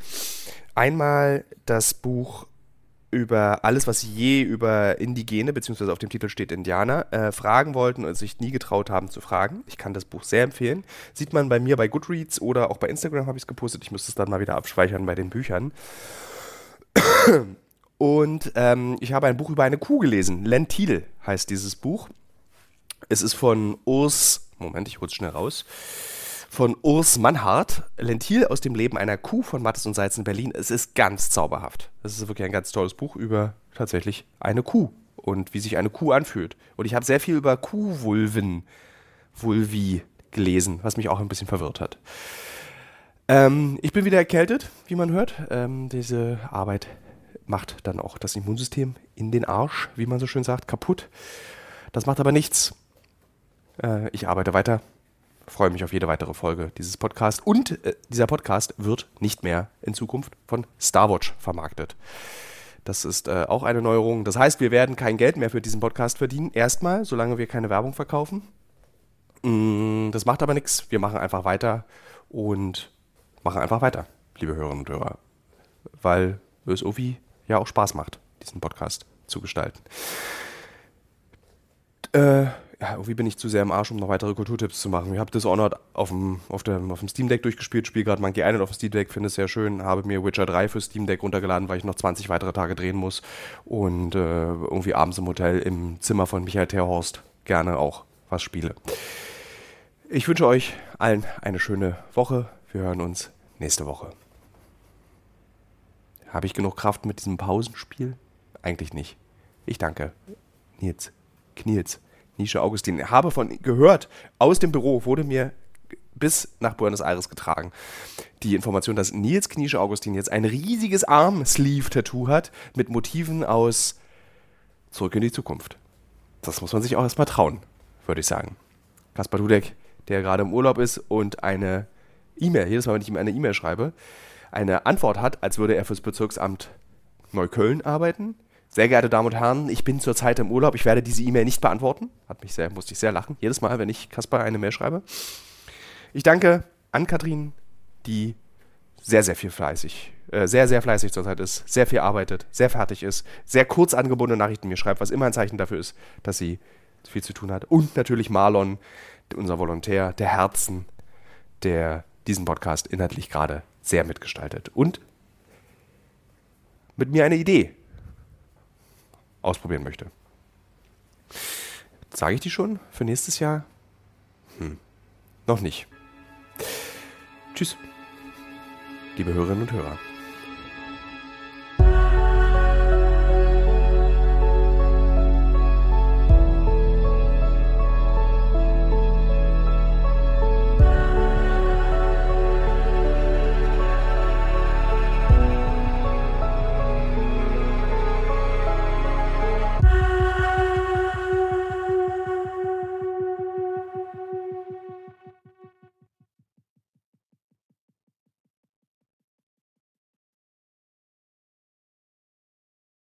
Einmal das Buch über alles, was sie je über Indigene, beziehungsweise auf dem Titel steht Indianer, äh, fragen wollten und sich nie getraut haben zu fragen. Ich kann das Buch sehr empfehlen. Sieht man bei mir bei Goodreads oder auch bei Instagram habe ich es gepostet. Ich müsste es dann mal wieder abspeichern bei den Büchern. *clears throat* Und ähm, ich habe ein Buch über eine Kuh gelesen. Lentil heißt dieses Buch. Es ist von Urs Moment, ich hol's schnell raus. Von Urs Mannhardt, Lentil aus dem Leben einer Kuh von Mattes und Salz in Berlin. Es ist ganz zauberhaft. Es ist wirklich ein ganz tolles Buch über tatsächlich eine Kuh und wie sich eine Kuh anfühlt. Und ich habe sehr viel über Kuhvulven, Vulvi gelesen, was mich auch ein bisschen verwirrt hat. Ähm, ich bin wieder erkältet, wie man hört. Ähm, diese Arbeit macht dann auch das Immunsystem in den Arsch, wie man so schön sagt, kaputt. Das macht aber nichts. Äh, ich arbeite weiter, freue mich auf jede weitere Folge dieses Podcasts. Und äh, dieser Podcast wird nicht mehr in Zukunft von Starwatch vermarktet. Das ist äh, auch eine Neuerung. Das heißt, wir werden kein Geld mehr für diesen Podcast verdienen. Erstmal, solange wir keine Werbung verkaufen. Mm, das macht aber nichts. Wir machen einfach weiter und machen einfach weiter, liebe Hörerinnen und Hörer. Weil es irgendwie ja auch Spaß macht, diesen Podcast zu gestalten. Äh, ja, irgendwie bin ich zu sehr im Arsch, um noch weitere Kulturtipps zu machen. Ich habe Dishonored auf dem, auf, dem, auf dem Steam Deck durchgespielt, spiele gerade Monkey Island auf dem Steam Deck, finde es sehr schön, habe mir Witcher 3 für Steam Deck runtergeladen, weil ich noch 20 weitere Tage drehen muss und äh, irgendwie abends im Hotel im Zimmer von Michael Terhorst gerne auch was spiele. Ich wünsche euch allen eine schöne Woche. Wir hören uns nächste Woche. Habe ich genug Kraft mit diesem Pausenspiel? Eigentlich nicht. Ich danke. Nils. Kniels. Nische Augustin. Habe von gehört, aus dem Büro wurde mir bis nach Buenos Aires getragen. Die Information, dass Nils Knische Augustin jetzt ein riesiges Arm-Sleeve-Tattoo hat mit Motiven aus Zurück in die Zukunft. Das muss man sich auch erstmal trauen, würde ich sagen. Kaspar Dudek, der gerade im Urlaub ist und eine E-Mail, jedes Mal, wenn ich ihm eine E-Mail schreibe, eine Antwort hat, als würde er fürs Bezirksamt Neukölln arbeiten sehr geehrte Damen und Herren, ich bin zurzeit im Urlaub, ich werde diese E-Mail nicht beantworten. Hat mich sehr, musste ich sehr lachen, jedes Mal, wenn ich Kaspar eine Mail schreibe. Ich danke an Kathrin, die sehr, sehr viel fleißig, äh, sehr, sehr fleißig zurzeit ist, sehr viel arbeitet, sehr fertig ist, sehr kurz angebundene Nachrichten mir schreibt, was immer ein Zeichen dafür ist, dass sie viel zu tun hat. Und natürlich Marlon, unser Volontär, der Herzen, der diesen Podcast inhaltlich gerade sehr mitgestaltet. Und mit mir eine Idee ausprobieren möchte. Sage ich die schon für nächstes Jahr? Hm, noch nicht. Tschüss, liebe Hörerinnen und Hörer.